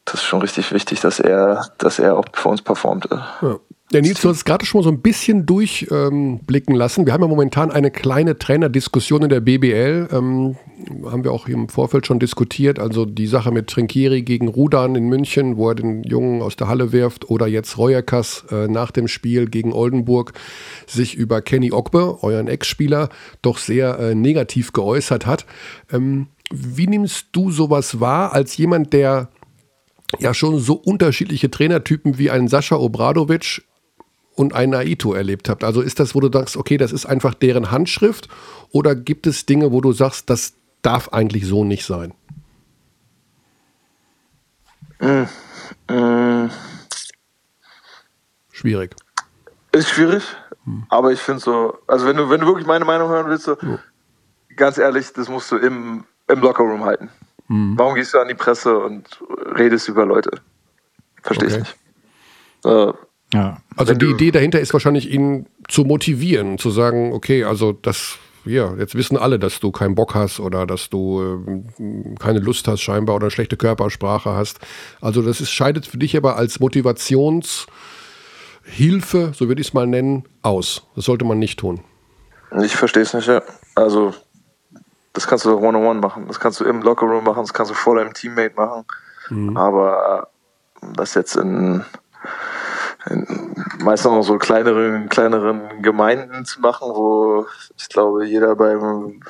das ist schon richtig wichtig, dass er, dass er auch für uns performt. Ja. Der Nils, du hast es gerade schon mal so ein bisschen durchblicken ähm, lassen. Wir haben ja momentan eine kleine Trainerdiskussion in der BBL. Ähm, haben wir auch im Vorfeld schon diskutiert. Also die Sache mit Trinkieri gegen Rudan in München, wo er den Jungen aus der Halle wirft. Oder jetzt Reuerkas äh, nach dem Spiel gegen Oldenburg sich über Kenny Ogbe, euren Ex-Spieler, doch sehr äh, negativ geäußert hat. Ähm, wie nimmst du sowas wahr als jemand, der ja schon so unterschiedliche Trainertypen wie ein Sascha Obradovic und ein Naito erlebt habt. Also ist das, wo du sagst, okay, das ist einfach deren Handschrift oder gibt es Dinge, wo du sagst, das darf eigentlich so nicht sein? Mm, mm. Schwierig. Ist schwierig, hm. aber ich finde so, also wenn du, wenn du wirklich meine Meinung hören willst, so, ja. ganz ehrlich, das musst du im, im Lockerroom halten. Hm. Warum gehst du an die Presse und redest über Leute? Verstehe okay. ich nicht. Äh, ja. Also die Idee dahinter ist wahrscheinlich, ihn zu motivieren, zu sagen, okay, also das, ja, jetzt wissen alle, dass du keinen Bock hast oder dass du äh, keine Lust hast scheinbar oder schlechte Körpersprache hast. Also das ist, scheidet für dich aber als Motivationshilfe, so würde ich es mal nennen, aus. Das sollte man nicht tun. Ich verstehe es nicht, ja. Also das kannst du one-on-one machen, das kannst du im Lockerroom machen, das kannst du vor deinem Teammate machen. Mhm. Aber äh, das jetzt in meistens noch so kleineren, kleineren Gemeinden zu machen, wo ich glaube, jeder beim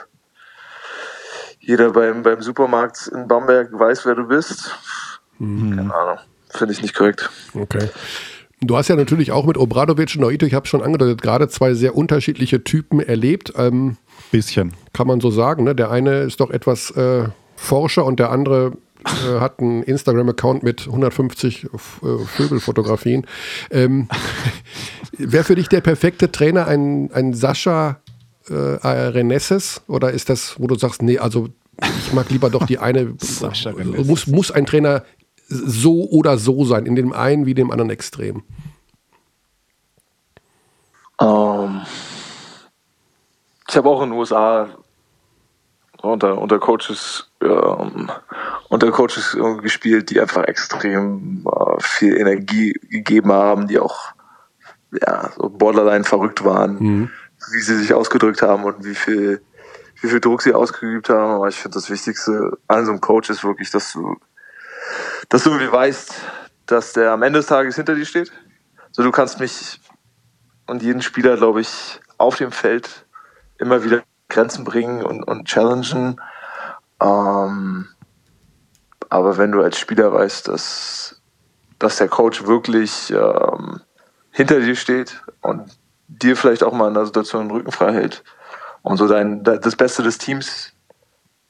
jeder beim, beim Supermarkt in Bamberg weiß, wer du bist. Mhm. Keine Ahnung. Finde ich nicht korrekt. Okay. Du hast ja natürlich auch mit Obradovic und Noito, ich habe schon angedeutet, gerade zwei sehr unterschiedliche Typen erlebt. Ähm, Bisschen. Kann man so sagen. Ne? Der eine ist doch etwas äh, forscher und der andere äh, hat einen Instagram-Account mit 150 äh, Vögelfotografien. Ähm, Wäre für dich der perfekte Trainer ein, ein Sascha äh, Renesses oder ist das, wo du sagst, nee, also ich mag lieber doch die eine, muss, muss ein Trainer so oder so sein, in dem einen wie dem anderen Extrem? Um, ähm, ich habe auch in den USA unter, unter Coaches ähm, unter Coaches gespielt, die einfach extrem äh, viel Energie gegeben haben, die auch ja, so borderline verrückt waren, mhm. wie sie sich ausgedrückt haben und wie viel wie viel Druck sie ausgeübt haben, aber ich finde das Wichtigste an so einem Coach ist wirklich, dass du, dass du irgendwie weißt, dass der am Ende des Tages hinter dir steht. So, du kannst mich und jeden Spieler, glaube ich, auf dem Feld immer wieder Grenzen bringen und, und challengen. Ähm, aber wenn du als Spieler weißt, dass, dass der Coach wirklich ähm, hinter dir steht und dir vielleicht auch mal in der Situation den Rücken frei hält und so dein, das Beste des Teams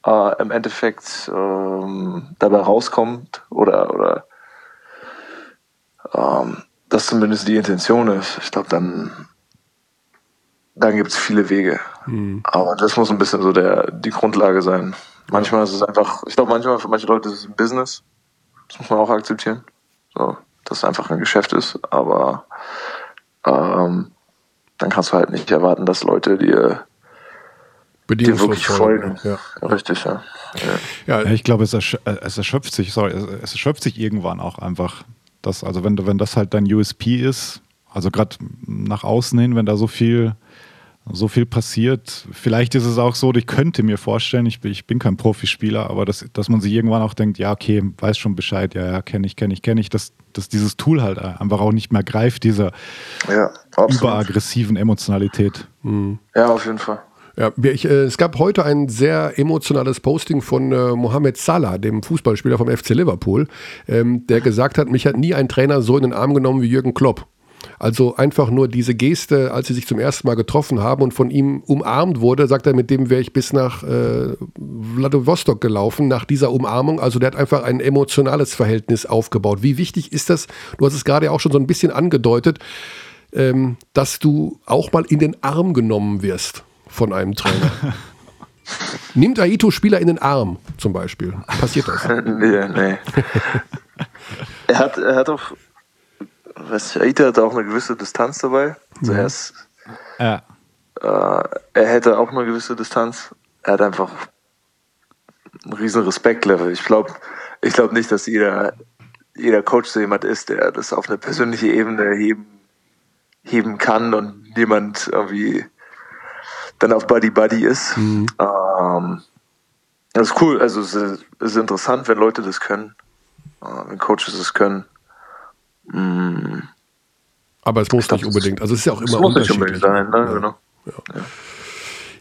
äh, im Endeffekt ähm, dabei rauskommt oder, oder ähm, das zumindest die Intention ist, ich glaube, dann, dann gibt es viele Wege. Mhm. Aber das muss ein bisschen so der, die Grundlage sein. Manchmal ist es einfach, ich glaube, manchmal für manche Leute ist es ein Business. Das muss man auch akzeptieren. So, dass es einfach ein Geschäft ist. Aber ähm, dann kannst du halt nicht erwarten, dass Leute dir, dir wirklich folgen. Ja. Richtig, ja. ja. ja. ich glaube, es, ersch es erschöpft sich, sorry, es erschöpft sich irgendwann auch einfach. Das, also wenn, wenn das halt dein USP ist, also gerade nach außen hin, wenn da so viel so viel passiert. Vielleicht ist es auch so, ich könnte mir vorstellen, ich bin, ich bin kein Profispieler, aber dass, dass man sich irgendwann auch denkt, ja, okay, weiß schon Bescheid, ja, ja, kenne ich, kenne ich, kenne ich, dass, dass dieses Tool halt einfach auch nicht mehr greift, dieser ja, überaggressiven Emotionalität. Mhm. Ja, auf jeden Fall. Ja, ich, äh, es gab heute ein sehr emotionales Posting von äh, Mohamed Salah, dem Fußballspieler vom FC Liverpool, ähm, der gesagt hat, mich hat nie ein Trainer so in den Arm genommen wie Jürgen Klopp. Also einfach nur diese Geste, als sie sich zum ersten Mal getroffen haben und von ihm umarmt wurde, sagt er, mit dem wäre ich bis nach äh, Vladivostok gelaufen, nach dieser Umarmung. Also der hat einfach ein emotionales Verhältnis aufgebaut. Wie wichtig ist das? Du hast es gerade auch schon so ein bisschen angedeutet, ähm, dass du auch mal in den Arm genommen wirst von einem Trainer. Nimmt Aito Spieler in den Arm zum Beispiel? Passiert das? nee, nee. er hat, er hat auch was Aita hat auch eine gewisse Distanz dabei. Zuerst. Ja. Äh, er hätte auch eine gewisse Distanz. Er hat einfach einen riesen Respektlevel. Ich glaube ich glaub nicht, dass jeder, jeder Coach so jemand ist, der das auf eine persönliche Ebene heben, heben kann und jemand irgendwie dann auf Buddy Buddy ist. Mhm. Ähm, das ist cool, also es ist, ist interessant, wenn Leute das können, äh, wenn Coaches das können. Mm. Aber es muss nicht unbedingt. Also es ist ja auch immer unterschiedlich. Sein, ne? ja. Genau. Ja.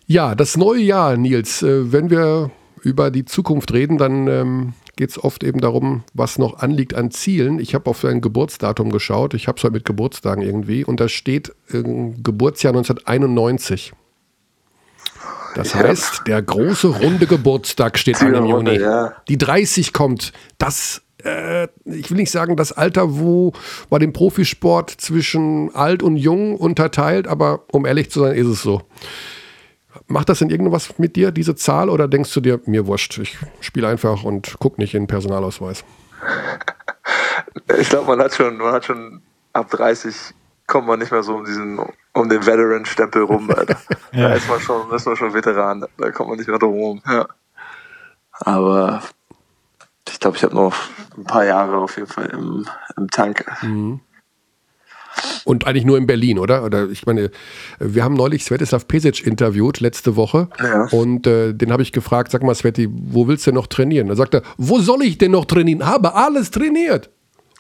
ja. das neue Jahr, Nils, äh, wenn wir über die Zukunft reden, dann ähm, geht es oft eben darum, was noch anliegt an Zielen. Ich habe auf dein Geburtsdatum geschaut. Ich habe es heute mit Geburtstagen irgendwie. Und da steht äh, Geburtsjahr 1991. Das ja. heißt, der große runde Geburtstag steht an im Juni. Ja. Die 30 kommt. Das äh, ich will nicht sagen, das Alter, wo bei dem Profisport zwischen alt und jung unterteilt, aber um ehrlich zu sein, ist es so. Macht das denn irgendwas mit dir, diese Zahl, oder denkst du dir, mir wurscht, ich spiele einfach und guck nicht in den Personalausweis? Ich glaube, man hat schon, man hat schon ab 30 kommt man nicht mehr so um diesen, um den Veteran-Stempel rum. Alter. ja. Da ist man schon, ist man schon Veteran, da kommt man nicht mehr drum rum. Ja. Aber ich glaube, ich habe noch ein paar Jahre auf jeden Fall im, im Tank. Mhm. Und eigentlich nur in Berlin, oder? Oder ich meine, wir haben neulich Svetislav Pesic interviewt letzte Woche ja. und äh, den habe ich gefragt, sag mal Sveti, wo willst du noch trainieren? Da sagt er, wo soll ich denn noch trainieren? Habe alles trainiert.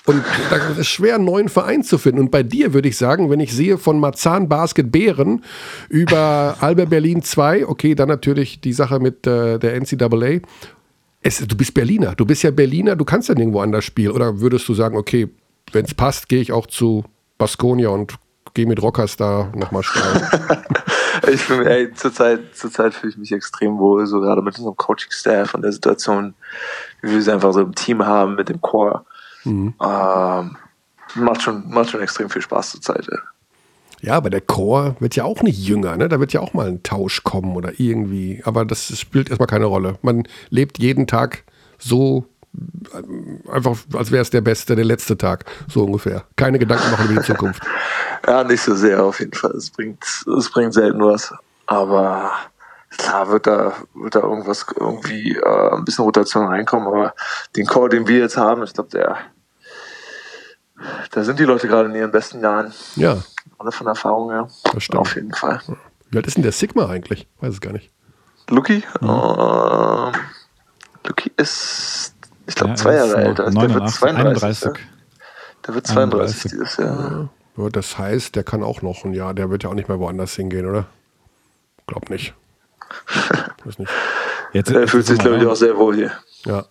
Und da ist es schwer, einen neuen Verein zu finden. Und bei dir würde ich sagen, wenn ich sehe von Marzahn Basket Bären über Alba Berlin 2, okay, dann natürlich die Sache mit äh, der NCAA es, du bist Berliner, du bist ja Berliner, du kannst ja nirgendwo anders spielen. Oder würdest du sagen, okay, wenn es passt, gehe ich auch zu Baskonia und gehe mit Rockers da nochmal steil? ich fühle ey, zurzeit, zurzeit fühle ich mich extrem wohl, so gerade mit unserem Coaching-Staff und der Situation, wie wir es einfach so im Team haben, mit dem Core. Mhm. Ähm, macht, schon, macht schon extrem viel Spaß zurzeit. Ey. Ja, aber der Chor wird ja auch nicht jünger, ne? Da wird ja auch mal ein Tausch kommen oder irgendwie. Aber das spielt erstmal keine Rolle. Man lebt jeden Tag so äh, einfach, als wäre es der beste, der letzte Tag, so ungefähr. Keine Gedanken machen über die Zukunft. ja, nicht so sehr auf jeden Fall. Es bringt, es bringt selten was. Aber klar wird da, wird da irgendwas irgendwie äh, ein bisschen Rotation reinkommen. Aber den Core, den wir jetzt haben, ich glaube, der da sind die Leute gerade in ihren besten Jahren. Ja. Alle von Erfahrung her. Das stimmt. Auf jeden Fall. Wie alt ist denn der Sigma eigentlich? Weiß es gar nicht. Luki? Mhm. Ähm, Luki ist, ich glaube, ja, zwei Jahre älter. Der wird 32. 31. Der wird 32 dieses Jahr. Ja, das heißt, der kann auch noch ein Jahr. Der wird ja auch nicht mehr woanders hingehen, oder? Glaub nicht. Weiß nicht. Jetzt, er fühlt sich, glaube ich, auch sehr wohl hier. Ja.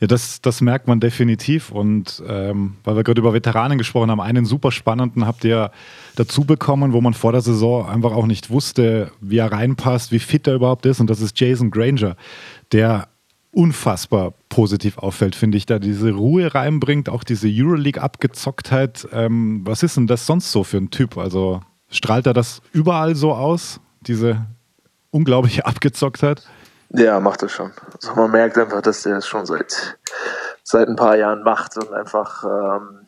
Ja, das, das merkt man definitiv. Und ähm, weil wir gerade über Veteranen gesprochen haben, einen super spannenden habt ihr dazu bekommen, wo man vor der Saison einfach auch nicht wusste, wie er reinpasst, wie fit er überhaupt ist. Und das ist Jason Granger, der unfassbar positiv auffällt, finde ich, da diese Ruhe reinbringt, auch diese Euroleague-Abgezocktheit. Ähm, was ist denn das sonst so für ein Typ? Also strahlt er das überall so aus, diese unglaubliche Abgezocktheit? Ja, macht es schon. Also man merkt einfach, dass der es schon seit, seit ein paar Jahren macht und einfach ähm,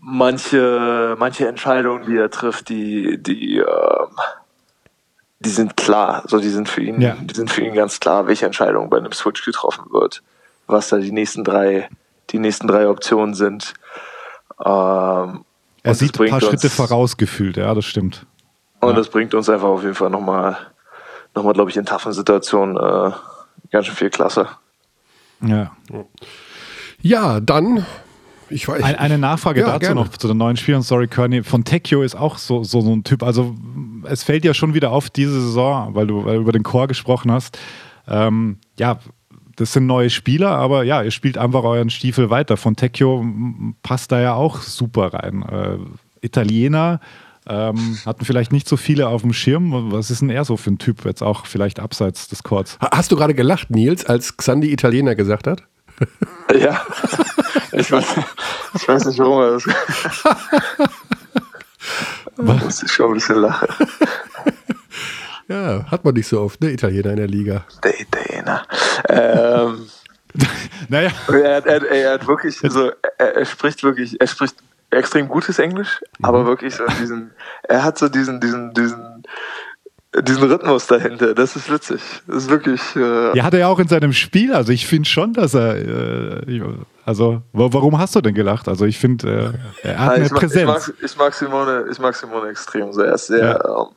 manche, manche Entscheidungen, die er trifft, die, die, ähm, die sind klar. Also die sind für ihn, ja. die sind für ihn ganz klar, welche Entscheidung bei einem Switch getroffen wird, was da die nächsten drei, die nächsten drei Optionen sind. Ähm, er sieht ein paar Schritte vorausgefühlt, ja, das stimmt. Und ja. das bringt uns einfach auf jeden Fall nochmal nochmal, glaube ich, in taffen Situationen äh, ganz schön viel Klasse. Ja. Ja, dann. Ich weiß, Ein, eine Nachfrage ja, dazu gerne. noch zu den neuen Spielern. Sorry, Kearney. Von Tekio ist auch so, so, so ein Typ. Also, es fällt ja schon wieder auf diese Saison, weil du, weil du über den Chor gesprochen hast. Ähm, ja, das sind neue Spieler, aber ja, ihr spielt einfach euren Stiefel weiter. Von Tecchio passt da ja auch super rein. Äh, Italiener, ähm, hatten vielleicht nicht so viele auf dem Schirm. Was ist denn er so für ein Typ, jetzt auch vielleicht abseits des Courts? Hast du gerade gelacht, Nils, als Xandi Italiener gesagt hat? Ja, ich weiß, ich weiß nicht, warum er das. Was? muss ich schon ein bisschen lachen. Ja, hat man nicht so oft, ne? Italiener in der Liga. Der Italiener. Ähm, naja. Er, er, er, hat wirklich, also er, er, spricht wirklich, er spricht extrem gutes Englisch, mhm. aber wirklich so diesen, er hat so diesen, diesen, diesen, diesen Rhythmus dahinter. Das ist witzig. Das ist wirklich. Äh ja, hat er ja auch in seinem Spiel. Also ich finde schon, dass er. Äh, also warum hast du denn gelacht? Also ich finde, äh, er hat ja, eine ich Präsenz. Mag, ich, mag, ich, mag Simone, ich mag Simone extrem. So, er ist sehr, ja. ähm,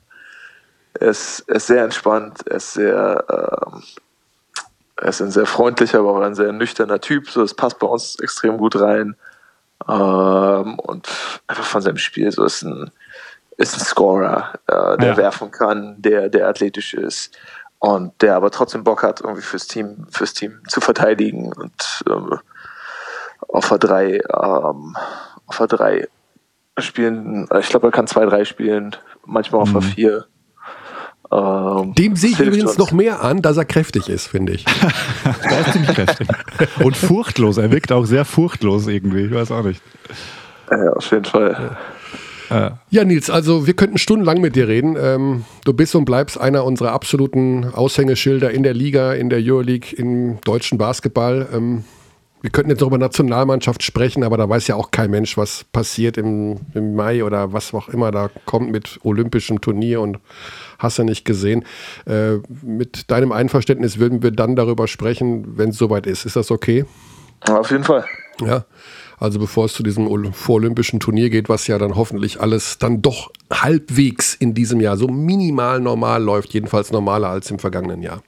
er ist, er ist sehr entspannt. Er ist sehr. Ähm, er ist ein sehr freundlicher, aber auch ein sehr nüchterner Typ. So, es passt bei uns extrem gut rein. Ähm, und einfach von seinem Spiel so ist ein, ist ein Scorer, äh, der ja. werfen kann, der, der athletisch ist und der aber trotzdem Bock hat, irgendwie fürs Team, fürs Team zu verteidigen und ähm, auf der drei, ähm, auf der drei spielen, ich glaube, er kann zwei, drei spielen, manchmal auf der mhm. vier. Ähm, Dem sehe ich übrigens uns. noch mehr an, dass er kräftig ist, finde ich. er ist ziemlich kräftig. Und furchtlos. Er wirkt auch sehr furchtlos irgendwie. Ich weiß auch nicht. Ja, auf jeden Fall. Ja. ja, Nils, also wir könnten stundenlang mit dir reden. Ähm, du bist und bleibst einer unserer absoluten Aushängeschilder in der Liga, in der Euroleague, im deutschen Basketball. Ähm, wir könnten jetzt noch über Nationalmannschaft sprechen, aber da weiß ja auch kein Mensch, was passiert im, im Mai oder was auch immer da kommt mit olympischem Turnier und hast du nicht gesehen. Äh, mit deinem Einverständnis würden wir dann darüber sprechen, wenn es soweit ist. Ist das okay? Auf jeden Fall. Ja. Also bevor es zu diesem vorolympischen Turnier geht, was ja dann hoffentlich alles dann doch halbwegs in diesem Jahr so minimal normal läuft, jedenfalls normaler als im vergangenen Jahr.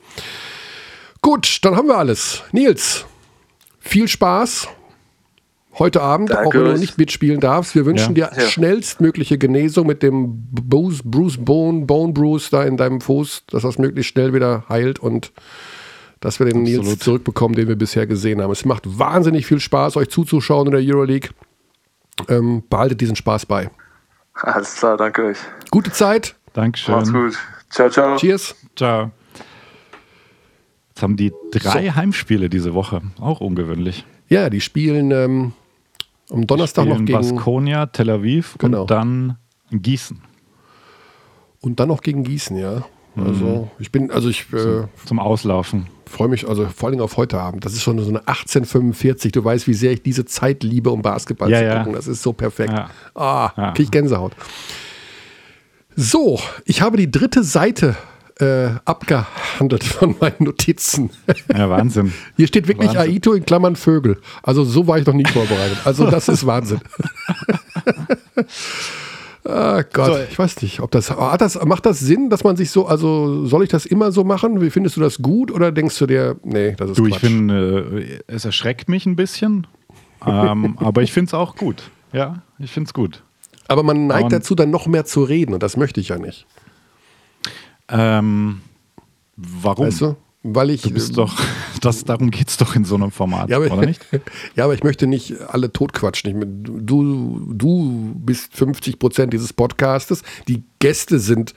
Gut, dann haben wir alles. Nils, viel Spaß heute Abend, Danke auch wenn du nicht mitspielen darfst. Wir wünschen ja. dir ja. schnellstmögliche Genesung mit dem Bruce, Bruce Bone, Bone Bruce da in deinem Fuß, dass das möglichst schnell wieder heilt und dass wir den Absolut. Nils zurückbekommen, den wir bisher gesehen haben. Es macht wahnsinnig viel Spaß, euch zuzuschauen in der Euroleague. Ähm, behaltet diesen Spaß bei. Alles klar, danke euch. Gute Zeit. Dankeschön. Macht's gut. Ciao, ciao. Cheers. Ciao. Jetzt haben die drei so. Heimspiele diese Woche. Auch ungewöhnlich. Ja, die spielen ähm, am Donnerstag noch gegen Baskonia, Tel Aviv genau. und dann Gießen. Und dann noch gegen Gießen, ja. Also mhm. ich bin, also ich äh, zum Auslaufen. Freue mich also vor allem auf heute Abend. Das ist schon so eine 1845. Du weißt, wie sehr ich diese Zeit liebe, um Basketball ja, zu gucken. Ja. Das ist so perfekt. Ja. Ah, ja. krieg ich Gänsehaut. So, ich habe die dritte Seite äh, abgehandelt von meinen Notizen. Ja, Wahnsinn. Hier steht wirklich Wahnsinn. Aito in Klammern Vögel. Also so war ich noch nie vorbereitet. Also das ist Wahnsinn. Ah Gott, So. ich weiß nicht, ob das, hat das, macht das Sinn, dass man sich so, also soll ich das immer so machen? Wie findest du das gut oder denkst du dir, nee, das ist Du, ich Quatsch? finde, äh, es erschreckt mich ein bisschen, ähm, aber ich finde es auch gut. Ja, ich finde es gut. Aber man neigt Und- dazu, dann noch mehr zu reden und das möchte ich ja nicht. Ähm, warum? Weißt du? Weil ich. Du bist doch, das, darum geht es doch in so einem Format, ja, aber, oder nicht? ja, aber ich möchte nicht alle totquatschen. Du, du bist 50 Prozent dieses Podcastes. Die Gäste sind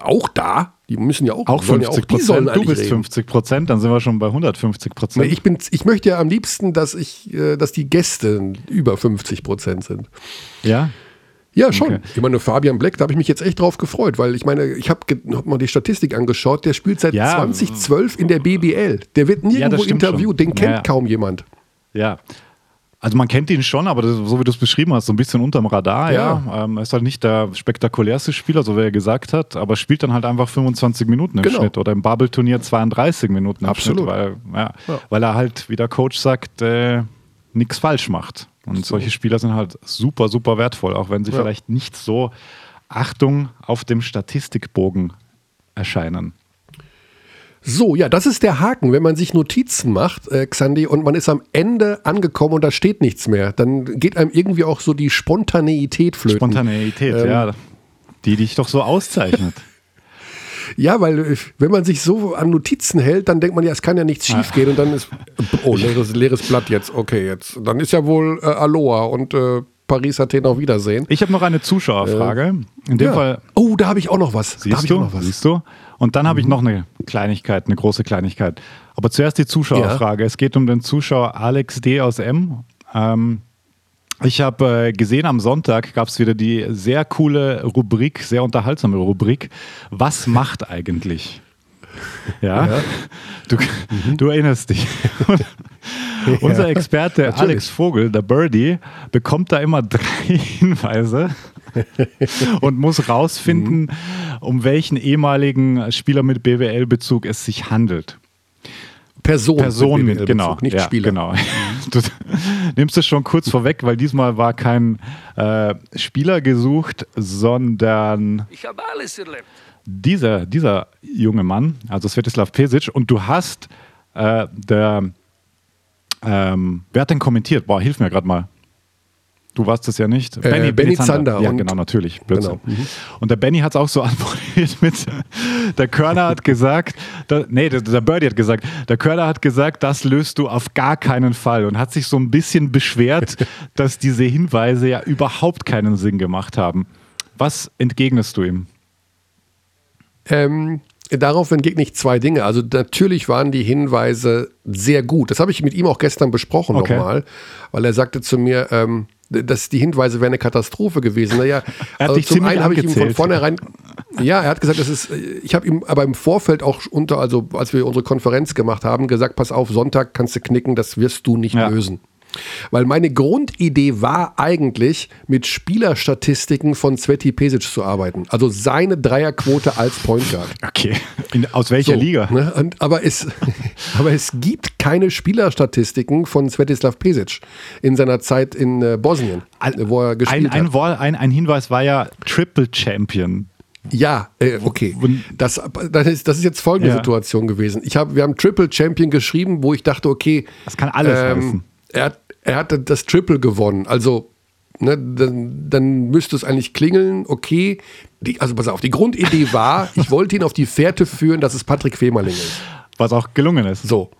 auch da. Die müssen ja auch, Auch sollen 50 ja auch, die sollen Prozent. Du bist reden. 50 Prozent, dann sind wir schon bei 150 Nee, Prozent. Ich, bin, ich möchte ja am liebsten, dass, ich, äh, dass die Gäste über 50 Prozent sind. Ja? Ja, schon. Okay. Ich meine, Fabian Black, da habe ich mich jetzt echt drauf gefreut, weil ich meine, ich habe hab mal die Statistik angeschaut, der spielt seit Ja. 2012 in der BBL. Der wird nirgendwo stimmt interviewt, den kennt Ja, ja. kaum jemand. Ja. Also man kennt ihn schon, aber das, so wie du es beschrieben hast, so ein bisschen unterm Radar, ja. Ja. Ähm, er ist halt nicht der spektakulärste Spieler, so wie er gesagt hat, aber spielt dann halt einfach 25 Minuten im Genau. Schnitt oder im Bubble-Turnier 32 Minuten im Absolut. Schnitt, weil, ja, Ja. weil er halt, wie der Coach sagt, äh, nichts falsch macht. Und solche Spieler sind halt super, super wertvoll, auch wenn sie Ja. vielleicht nicht so, Achtung, auf dem Statistikbogen erscheinen. So, ja, das ist der Haken. Wenn man sich Notizen macht, äh, Xandi, und man ist am Ende angekommen und da steht nichts mehr, dann geht einem irgendwie auch so die Spontaneität flöten. Spontaneität, Ähm, ja, die dich doch so auszeichnet. Ja, weil äh, wenn man sich so an Notizen hält, dann denkt man ja, es kann ja nichts schief gehen und dann ist, oh, leeres, leeres Blatt jetzt, okay, jetzt. Dann ist ja wohl äh, Aloha und äh, Paris Athen auf Wiedersehen. Ich habe noch eine Zuschauerfrage. In dem Ja. Fall Oh, da habe ich auch noch was. Siehst du? noch was. Mhm. Siehst du? Und dann habe ich noch eine Kleinigkeit, eine große Kleinigkeit. Aber zuerst die Zuschauerfrage. Es geht um den Zuschauer Alex D. aus M. Ähm, ich habe äh, gesehen, am Sonntag gab es wieder die sehr coole Rubrik, sehr unterhaltsame Rubrik. Was macht eigentlich? Ja, Du, du erinnerst dich. Unser Experte natürlich. Alex Vogel, der Birdie, bekommt da immer drei Hinweise und muss rausfinden, um welchen ehemaligen Spieler mit BWL-Bezug es sich handelt. Person, Person, mit BWL-Bezug, genau, nicht ja, Spieler. Genau. Du nimmst es schon kurz vorweg, weil diesmal war kein äh, Spieler gesucht, sondern Ich habe alles erlebt. dieser, dieser junge Mann, also Svetislav Pesic, und du hast äh, der, ähm, wer hat denn kommentiert? Boah, hilf mir gerade mal. Du warst es ja nicht. Äh, Benny Zander Ja, und- genau, natürlich. Blödsinn. Genau. Mhm. Und der Benny hat es auch so antwortet mit, der Körner hat gesagt, da, nee, der, der Birdie hat gesagt, der Körner hat gesagt, das löst du auf gar keinen Fall und hat sich so ein bisschen beschwert, dass diese Hinweise ja überhaupt keinen Sinn gemacht haben. Was entgegnest du ihm? Ähm, darauf entgegne ich zwei Dinge. Also natürlich waren die Hinweise sehr gut. Das habe ich mit ihm auch gestern besprochen Okay. nochmal, weil er sagte zu mir, ähm, dass die Hinweise wären eine Katastrophe gewesen. Naja, Er also zum einen habe ich ihm von vornherein, ja, er hat gesagt, das ist, ich habe ihm aber im Vorfeld auch unter, also als wir unsere Konferenz gemacht haben, gesagt, pass auf, Sonntag kannst du knicken, das wirst du nicht Ja. lösen. Weil meine Grundidee war eigentlich, mit Spielerstatistiken von Sveti Pesic zu arbeiten. Also seine Dreierquote als Point Guard. Okay. In, aus welcher So, Liga? Ne? Und, aber, es, aber es gibt keine Spielerstatistiken von Svetislav Pesic in seiner Zeit in äh, Bosnien, wo er Ein, gespielt ein, hat. Ein, ein Hinweis war ja Triple Champion. Ja, äh, okay. Das, das, ist, das ist jetzt folgende Ja. Situation gewesen. Ich hab, wir haben Triple Champion geschrieben, wo ich dachte, okay, Das kann alles heißen. Er, hat- er hatte das Triple gewonnen. Also, ne, dann, dann müsste es eigentlich klingeln, okay. Die, also pass auf, die Grundidee war, ich wollte ihn auf die Fährte führen, dass es Patrick Femerling ist. Was auch gelungen ist. So.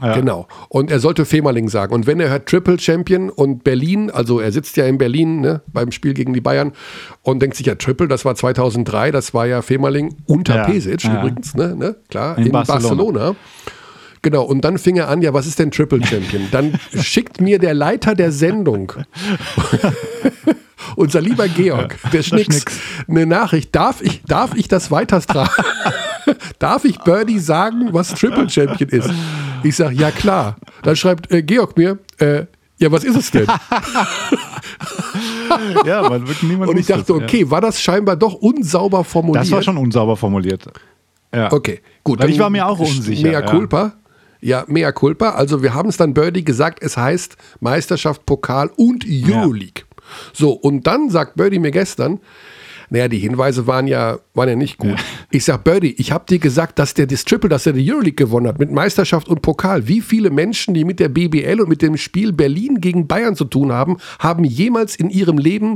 Ja. Genau. Und er sollte Femerling sagen. Und wenn er hört Triple Champion und Berlin, also er sitzt ja in Berlin ne, beim Spiel gegen die Bayern und denkt sich ja Triple, das war 2003, das war ja Femerling unter Ja, Pesic ja. übrigens, ne, ne, klar, In in, Barcelona. Barcelona. Genau, und dann fing er an, ja, was ist denn Triple Champion? Dann schickt mir der Leiter der Sendung, unser lieber Georg, der Schnicks, eine Nachricht. Darf ich, darf ich das weitertragen? darf ich Birdie sagen, was Triple Champion ist? Ich sage, ja klar. Dann schreibt äh, Georg mir, äh, ja, was ist es denn? Ja, weil wirklich niemand Und ich dachte, es, ja. okay, war das scheinbar doch unsauber formuliert? Das war schon unsauber formuliert. Ja. Okay, gut. Weil ich war mir auch unsicher, Mea ja. culpa. Ja, mea culpa. Also wir haben es dann Birdie gesagt, es heißt Meisterschaft, Pokal und Euroleague. So, und dann sagt Birdie mir gestern, naja, die Hinweise waren ja, waren ja nicht gut. Ich sag, Birdie, ich habe dir gesagt, dass der das Triple, dass er die Euroleague gewonnen hat mit Meisterschaft und Pokal. Wie viele Menschen, die mit der BBL und mit dem Spiel Berlin gegen Bayern zu tun haben, haben jemals in ihrem Leben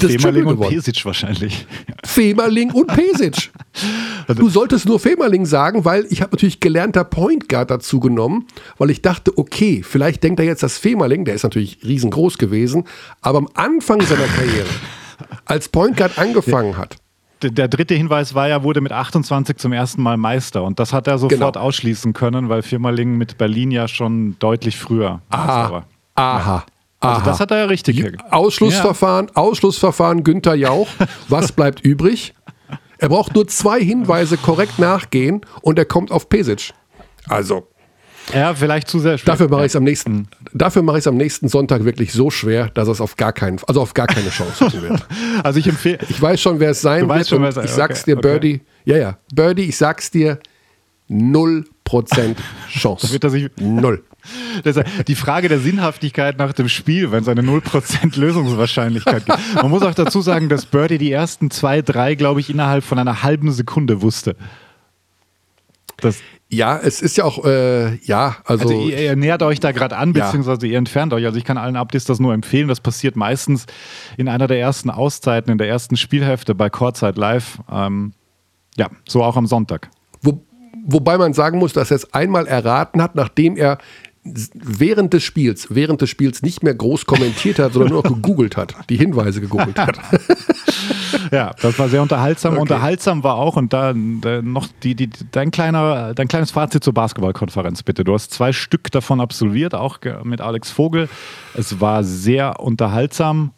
das Femerling und Pesic wahrscheinlich. Femerling und Pesic. du solltest nur Femerling sagen, weil ich habe natürlich gelernter Point Guard dazu genommen, weil ich dachte, okay, vielleicht denkt er jetzt, dass Femerling, der ist natürlich riesengroß gewesen, aber am Anfang seiner Karriere als Point Guard angefangen hat. Der dritte Hinweis war ja, wurde mit 28 zum ersten Mal Meister. Und das hat er sofort genau. ausschließen können, weil Firmaling mit Berlin ja schon deutlich früher Aha. war. Aha. Also das hat er ja richtig. Ausschlussverfahren, ja. Ausschlussverfahren Günther Jauch. Was bleibt übrig? Er braucht nur zwei Hinweise korrekt nachgehen und er kommt auf Pesic. Also, ja, vielleicht zu sehr schwer. Dafür mache ich es am nächsten, dafür mache ich es am nächsten Sonntag wirklich so schwer, dass es auf gar keinen, also auf gar keine Chance haben wird. also ich empfehle. Ich weiß schon, wer es sein wird. Schon, ich okay, sag's dir, Birdie. Okay. Ja, ja, Birdie, ich sag's dir, null Prozent Chance. wird er sich null. die Frage der Sinnhaftigkeit nach dem Spiel, wenn es eine 0% Lösungswahrscheinlichkeit gibt. Man muss auch dazu sagen, dass Birdie die ersten zwei, drei, glaube ich, innerhalb von einer halben Sekunde wusste. Das ja, es ist ja auch, äh, ja, also. Also ihr, ihr nähert euch da gerade an, beziehungsweise ja. ihr entfernt euch. Also ich kann allen Updates das nur empfehlen. Das passiert meistens in einer der ersten Auszeiten, in der ersten Spielhälfte bei Courtside Live. Ähm, ja, so auch am Sonntag. Wo, wobei man sagen muss, dass er es einmal erraten hat, nachdem er während des Spiels, während des Spiels nicht mehr groß kommentiert hat, sondern nur noch gegoogelt hat, die Hinweise gegoogelt hat. ja, das war sehr unterhaltsam. Okay. Unterhaltsam war auch, und da, da noch die, die, dein, kleiner, dein kleines Fazit zur Basketballkonferenz, bitte. Du hast zwei Stück davon absolviert, auch mit Alex Vogel. Es war sehr unterhaltsam.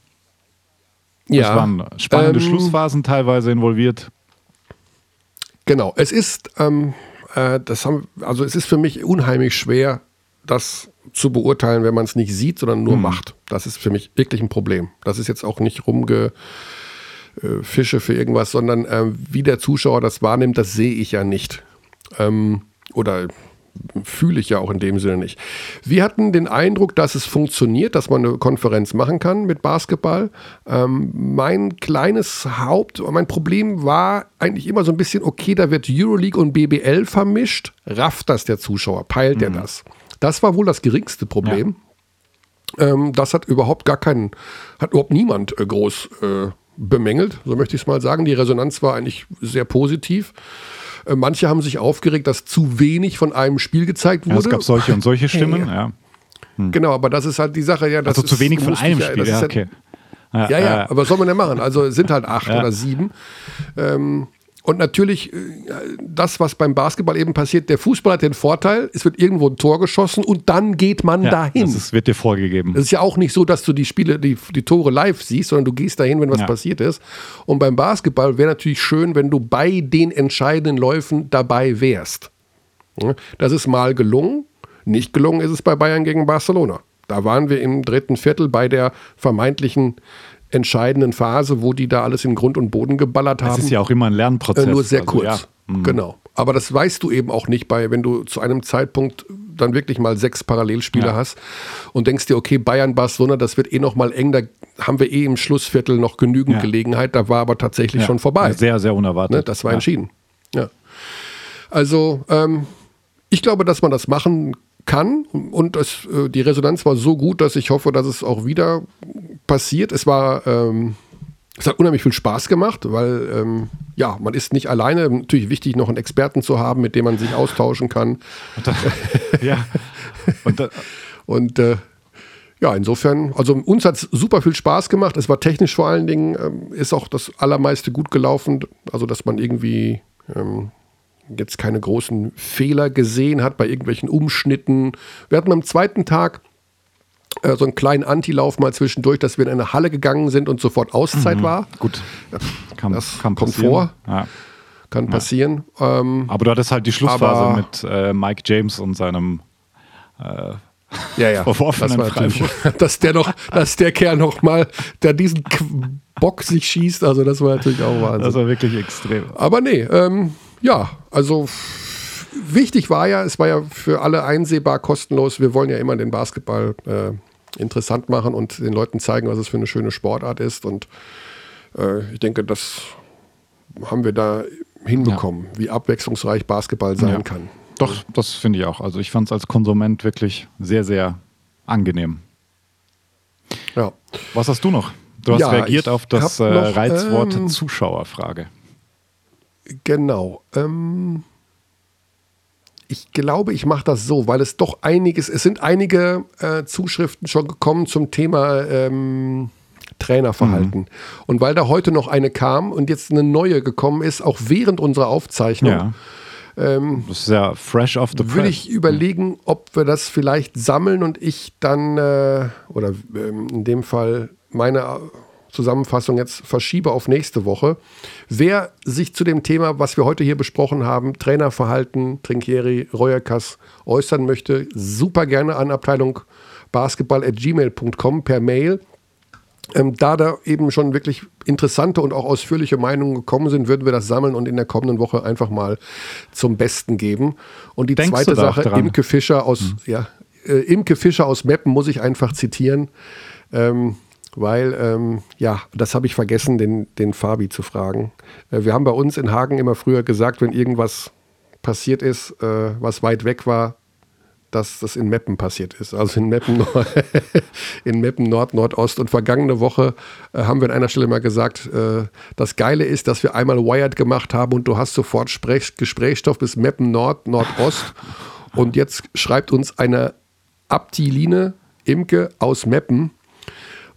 Ja. Es waren spannende ähm, Schlussphasen teilweise involviert. Genau, es ist, ähm, äh, das haben, also es ist für mich unheimlich schwer, das zu beurteilen, wenn man es nicht sieht, sondern nur mhm. macht. Das ist für mich wirklich ein Problem. Das ist jetzt auch nicht rumge äh, Fische für irgendwas, sondern äh, wie der Zuschauer das wahrnimmt, das sehe ich ja nicht. Ähm, oder fühle ich ja auch in dem Sinne nicht. Wir hatten den Eindruck, dass es funktioniert, dass man eine Konferenz machen kann mit Basketball. Ähm, mein kleines Haupt, mein Problem war eigentlich immer so ein bisschen, okay, da wird Euroleague und BBL vermischt. Rafft das der Zuschauer? Peilt mhm. er das? Das war wohl das geringste Problem. Ja. Ähm, das hat überhaupt gar keinen, hat überhaupt niemand äh, groß äh, bemängelt, so möchte ich es mal sagen. Die Resonanz war eigentlich sehr positiv. Äh, manche haben sich aufgeregt, dass zu wenig von einem Spiel gezeigt wurde. Ja, es gab solche und solche Stimmen, ja. ja. Hm. Genau, aber das ist halt die Sache, ja. Das also zu wenig von einem Spiel, ja, okay. Ja, ja, ja, aber was soll man denn machen? Also es sind halt acht oder sieben. Ähm, und natürlich, äh, das, was beim Basketball eben passiert, der Fußball hat den Vorteil, es wird irgendwo ein Tor geschossen und dann geht man ja, dahin. Das ist, wird dir vorgegeben. Es ist ja auch nicht so, dass du die Spiele, die, die Tore live siehst, sondern du gehst dahin, wenn was ja. passiert ist. Und beim Basketball wäre natürlich schön, wenn du bei den entscheidenden Läufen dabei wärst. Das ist mal gelungen. Nicht gelungen ist es bei Bayern gegen Barcelona. Da waren wir im dritten Viertel bei der vermeintlichen entscheidenden Phase, wo die da alles in Grund und Boden geballert haben. Das ist ja auch immer ein Lernprozess. Äh, nur sehr also, kurz. Ja. Mhm. Genau. Aber das weißt du eben auch nicht bei, wenn du zu einem Zeitpunkt dann wirklich mal sechs Parallelspiele ja. hast und denkst dir, okay, Bayern, Barcelona, das wird eh noch mal eng, da haben wir eh im Schlussviertel noch genügend ja. Gelegenheit, da war aber tatsächlich schon vorbei. Sehr, sehr unerwartet. Ne? Das war entschieden. Ja. Also, ähm, ich glaube, dass man das machen kann und es, äh, die Resonanz war so gut, dass ich hoffe, dass es auch wieder passiert. Es war, ähm, es hat unheimlich viel Spaß gemacht, weil ähm, ja, man ist nicht alleine. Natürlich wichtig, noch einen Experten zu haben, mit dem man sich austauschen kann. Und da, ja. Und, da, und äh, ja, insofern, also uns hat es super viel Spaß gemacht. Es war technisch vor allen Dingen, ähm, ist auch das Allermeiste gut gelaufen. Also, dass man irgendwie ähm, jetzt keine großen Fehler gesehen hat bei irgendwelchen Umschnitten. Wir hatten am zweiten Tag äh, so einen kleinen Antilauf mal zwischendurch, dass wir in eine Halle gegangen sind und sofort Auszeit mhm. war. Gut, kann, das kann kommt vor. Ja. Kann passieren. Ähm, aber du hattest halt die Schlussphase mit äh, Mike James und seinem äh, ja, ja. verworfenen das dass der noch, dass der Kerl noch mal, der diesen Bock sich schießt, also das war natürlich auch Wahnsinn. Das war wirklich extrem. Aber nee, ähm, ja, also wichtig war ja, es war ja für alle einsehbar kostenlos. Wir wollen ja immer den Basketball äh, interessant machen und den Leuten zeigen, was es für eine schöne Sportart ist. Und äh, ich denke, das haben wir da hinbekommen, ja. wie abwechslungsreich Basketball sein ja. kann. Doch, das finde ich auch. Also ich fand es als Konsument wirklich sehr, sehr angenehm. Ja. Was hast du noch? Du hast ja, reagiert auf das äh, noch, Reizwort ähm, Zuschauerfrage. Genau. Ähm, ich glaube, ich mache das so, weil es doch einiges, es sind einige äh, Zuschriften schon gekommen zum Thema ähm, Trainerverhalten. Mhm. Und weil da heute noch eine kam und jetzt eine neue gekommen ist, auch während unserer Aufzeichnung, ja. ähm, das ist ja fresh off the Würde ich überlegen, ob wir das vielleicht sammeln und ich dann, äh, oder ähm, in dem Fall meine Zusammenfassung jetzt verschiebe auf nächste Woche. Wer sich zu dem Thema, was wir heute hier besprochen haben, Trainerverhalten, Trinkieri, Reuerkass äußern möchte, super gerne an Abteilung basketball.gmail.com per Mail. Ähm, da da eben schon wirklich interessante und auch ausführliche Meinungen gekommen sind, würden wir das sammeln und in der kommenden Woche einfach mal zum Besten geben. Und die Denkst zweite Sache, Imke Fischer aus, mhm. ja, äh, Imke Fischer aus Meppen muss ich einfach zitieren. Ähm, weil, ähm, ja, das habe ich vergessen, den, den Fabi zu fragen. Äh, wir haben bei uns in Hagen immer früher gesagt, wenn irgendwas passiert ist, äh, was weit weg war, dass das in Meppen passiert ist. Also in Meppen, in Meppen Nord, Nordost. Und vergangene Woche äh, haben wir an einer Stelle mal gesagt, äh, das Geile ist, dass wir einmal Wired gemacht haben und du hast sofort Sprech Gesprächsstoff bis Meppen Nord, Nordost. Und jetzt schreibt uns eine Abtiline Imke aus Meppen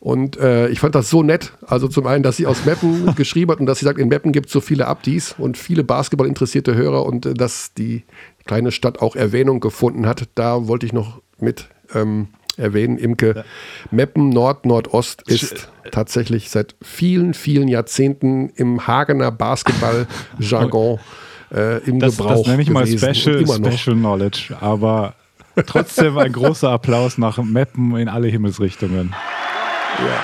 und äh, ich fand das so nett. Also zum einen, dass sie aus Meppen geschrieben hat und dass sie sagt, in Meppen gibt es so viele Abdis und viele Basketball interessierte Hörer und äh, dass die kleine Stadt auch Erwähnung gefunden hat. Da wollte ich noch mit ähm, erwähnen. Imke, ja. Meppen Nord, Nordost ist tatsächlich seit vielen, vielen Jahrzehnten im Hagener Basketball-Jargon äh, im das, Gebrauch. Das nenne ich mal Special, Special Knowledge, aber trotzdem ein großer Applaus nach Meppen in alle Himmelsrichtungen. Ja.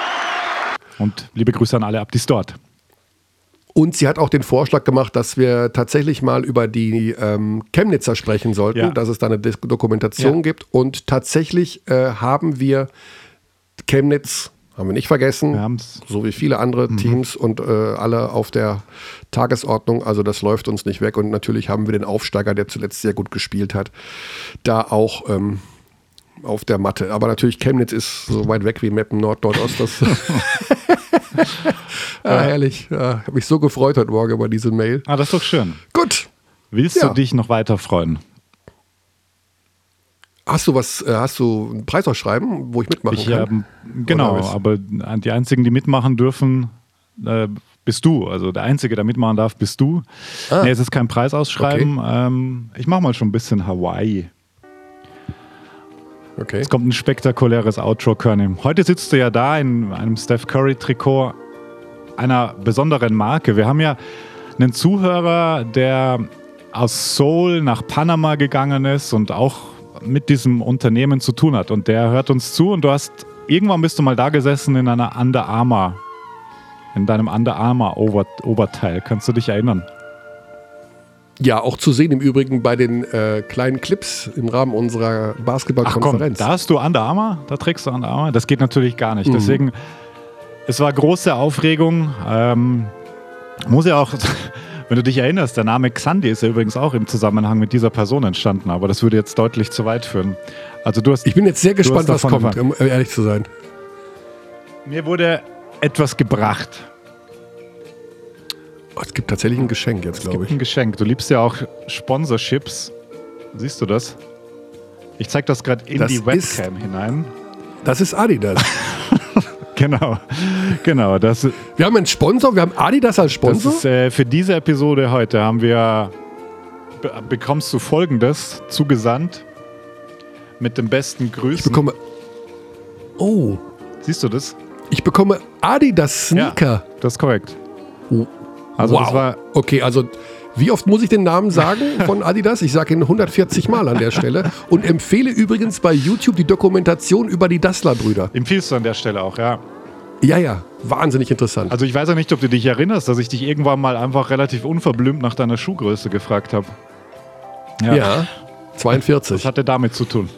Und liebe Grüße an alle Abdis dort. Und sie hat auch den Vorschlag gemacht, dass wir tatsächlich mal über die ähm, Chemnitzer sprechen sollten, ja. dass es da eine Dokumentation ja. gibt. Und tatsächlich äh, haben wir Chemnitz, haben wir nicht vergessen, wir so wie viele andere mhm. Teams und äh, alle auf der Tagesordnung. Also das läuft uns nicht weg. Und natürlich haben wir den Aufsteiger, der zuletzt sehr gut gespielt hat, da auch ähm, auf der Matte. Aber natürlich Chemnitz ist so weit weg wie Meppen Nord, Nordost. Das ah, herrlich. Ja, habe mich so gefreut heute Morgen über diese Mail. Ah, das ist doch schön. Gut. Willst ja. du dich noch weiter freuen? Hast du was, äh, hast du ein Preisausschreiben, wo ich mitmachen ich, kann? Ähm, genau, aber die einzigen, die mitmachen dürfen, äh, bist du. Also der Einzige, der mitmachen darf, bist du. Ah. Nee, es ist kein Preisausschreiben. Okay. Ähm, ich mache mal schon ein bisschen Hawaii. Okay. Es kommt ein spektakuläres Outro, Körny. Heute sitzt du ja da in einem Steph Curry-Trikot einer besonderen Marke. Wir haben ja einen Zuhörer, der aus Seoul nach Panama gegangen ist und auch mit diesem Unternehmen zu tun hat. Und der hört uns zu und du hast irgendwann bist du mal da gesessen in einer Under Armour, in deinem Under Armour Oberteil. Kannst du dich erinnern? Ja, auch zu sehen im Übrigen bei den äh, kleinen Clips im Rahmen unserer Basketballkonferenz. Da hast du Under Armour, da trägst du Under Armour. Das geht natürlich gar nicht. Mhm. Deswegen, es war große Aufregung. Ähm, muss ja auch, wenn du dich erinnerst, der Name Xandi ist ja übrigens auch im Zusammenhang mit dieser Person entstanden, aber das würde jetzt deutlich zu weit führen. Also du hast, ich bin jetzt sehr gespannt, was kommt, um ehrlich zu sein. Mir wurde etwas gebracht. Oh, es gibt tatsächlich ein Geschenk jetzt, glaube ich. Es gibt ein Geschenk. Du liebst ja auch Sponsorships. Siehst du das? Ich zeige das gerade in das die Webcam ist, hinein. Das ist Adidas. genau, genau. Das, wir haben einen Sponsor, wir haben Adidas als Sponsor. Ist, äh, für diese Episode heute haben wir bekommst du folgendes zugesandt mit den besten Grüßen. Ich bekomme. Oh. Siehst du das? Ich bekomme Adidas Sneaker. Ja, das ist korrekt. Oh. Also wow. das war okay, also wie oft muss ich den Namen sagen von Adidas? Ich sage ihn 140 Mal an der Stelle und empfehle übrigens bei YouTube die Dokumentation über die Dassler-Brüder. Empfiehlst du an der Stelle auch, ja? Ja, ja, wahnsinnig interessant. Also ich weiß ja nicht, ob du dich erinnerst, dass ich dich irgendwann mal einfach relativ unverblümt nach deiner Schuhgröße gefragt habe. Ja. ja, 42. Das hatte damit zu tun.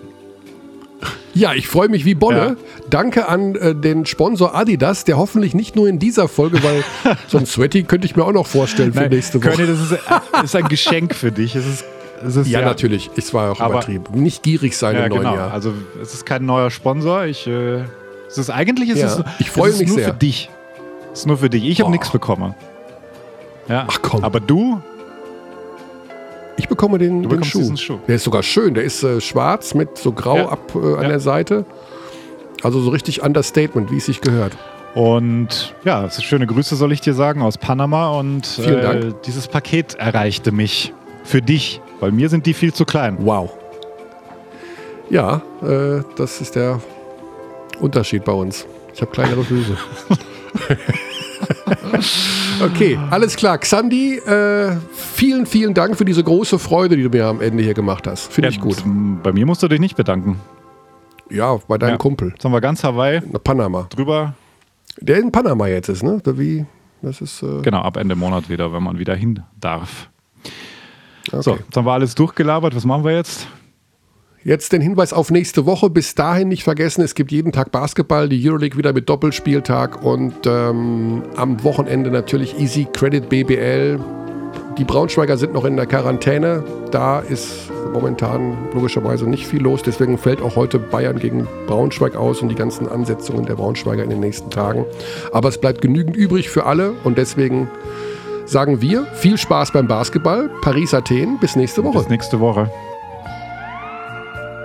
Ja, ich freue mich wie Bonne. Ja. Danke an äh, den Sponsor Adidas, der hoffentlich nicht nur in dieser Folge, weil so ein Sweaty könnte ich mir auch noch vorstellen für Nein, nächste Woche. Körny, das ist, äh, ist ein Geschenk für dich. Es ist, es ist ja, natürlich. Es war auch Aber- übertrieben. Nicht gierig sein Ja, im neuen genau. Jahr. Also es ist kein neuer Sponsor. Ich, äh, es ist eigentlich ist Ja, es, ich freue es ist mich nur sehr. für dich. Es ist nur für dich. Ich habe nichts bekommen. Ja. Ach komm. Aber du, Ich bekomme den, den Schuh. Schuh. Der ist sogar schön. Der ist äh, schwarz mit so grau Ja. ab äh, an Ja. der Seite. Also so richtig Understatement, wie es sich gehört. Und ja, schöne Grüße soll ich dir sagen aus Panama und Vielen äh, Dank. dieses Paket erreichte mich für dich, weil mir sind die viel zu klein. Wow. Ja, äh, das ist der Unterschied bei uns. Ich habe kleinere Füße. okay, alles klar. Xandi, äh, vielen, vielen Dank für diese große Freude, die du mir am Ende hier gemacht hast. Finde ich gut. Bei mir musst du dich nicht bedanken. Ja, bei deinem Ja. Kumpel. Jetzt haben wir ganz Hawaii Nach Panama. drüber. Der in Panama jetzt ist, ne? Wie? Das ist. Äh, Genau, ab Ende Monat wieder, wenn man wieder hin darf. okay. So, jetzt haben wir alles durchgelabert. Was machen wir jetzt? Jetzt den Hinweis auf nächste Woche. Bis dahin nicht vergessen, es gibt jeden Tag Basketball, die Euroleague wieder mit Doppelspieltag und ähm, am Wochenende natürlich Easy Credit BBL. Die Braunschweiger sind noch in der Quarantäne. Da ist momentan logischerweise nicht viel los. Deswegen fällt auch heute Bayern gegen Braunschweig aus und die ganzen Ansetzungen der Braunschweiger in den nächsten Tagen. Aber es bleibt genügend übrig für alle und deswegen sagen wir viel Spaß beim Basketball. Paris, Athen. Bis nächste Woche. Bis nächste Woche.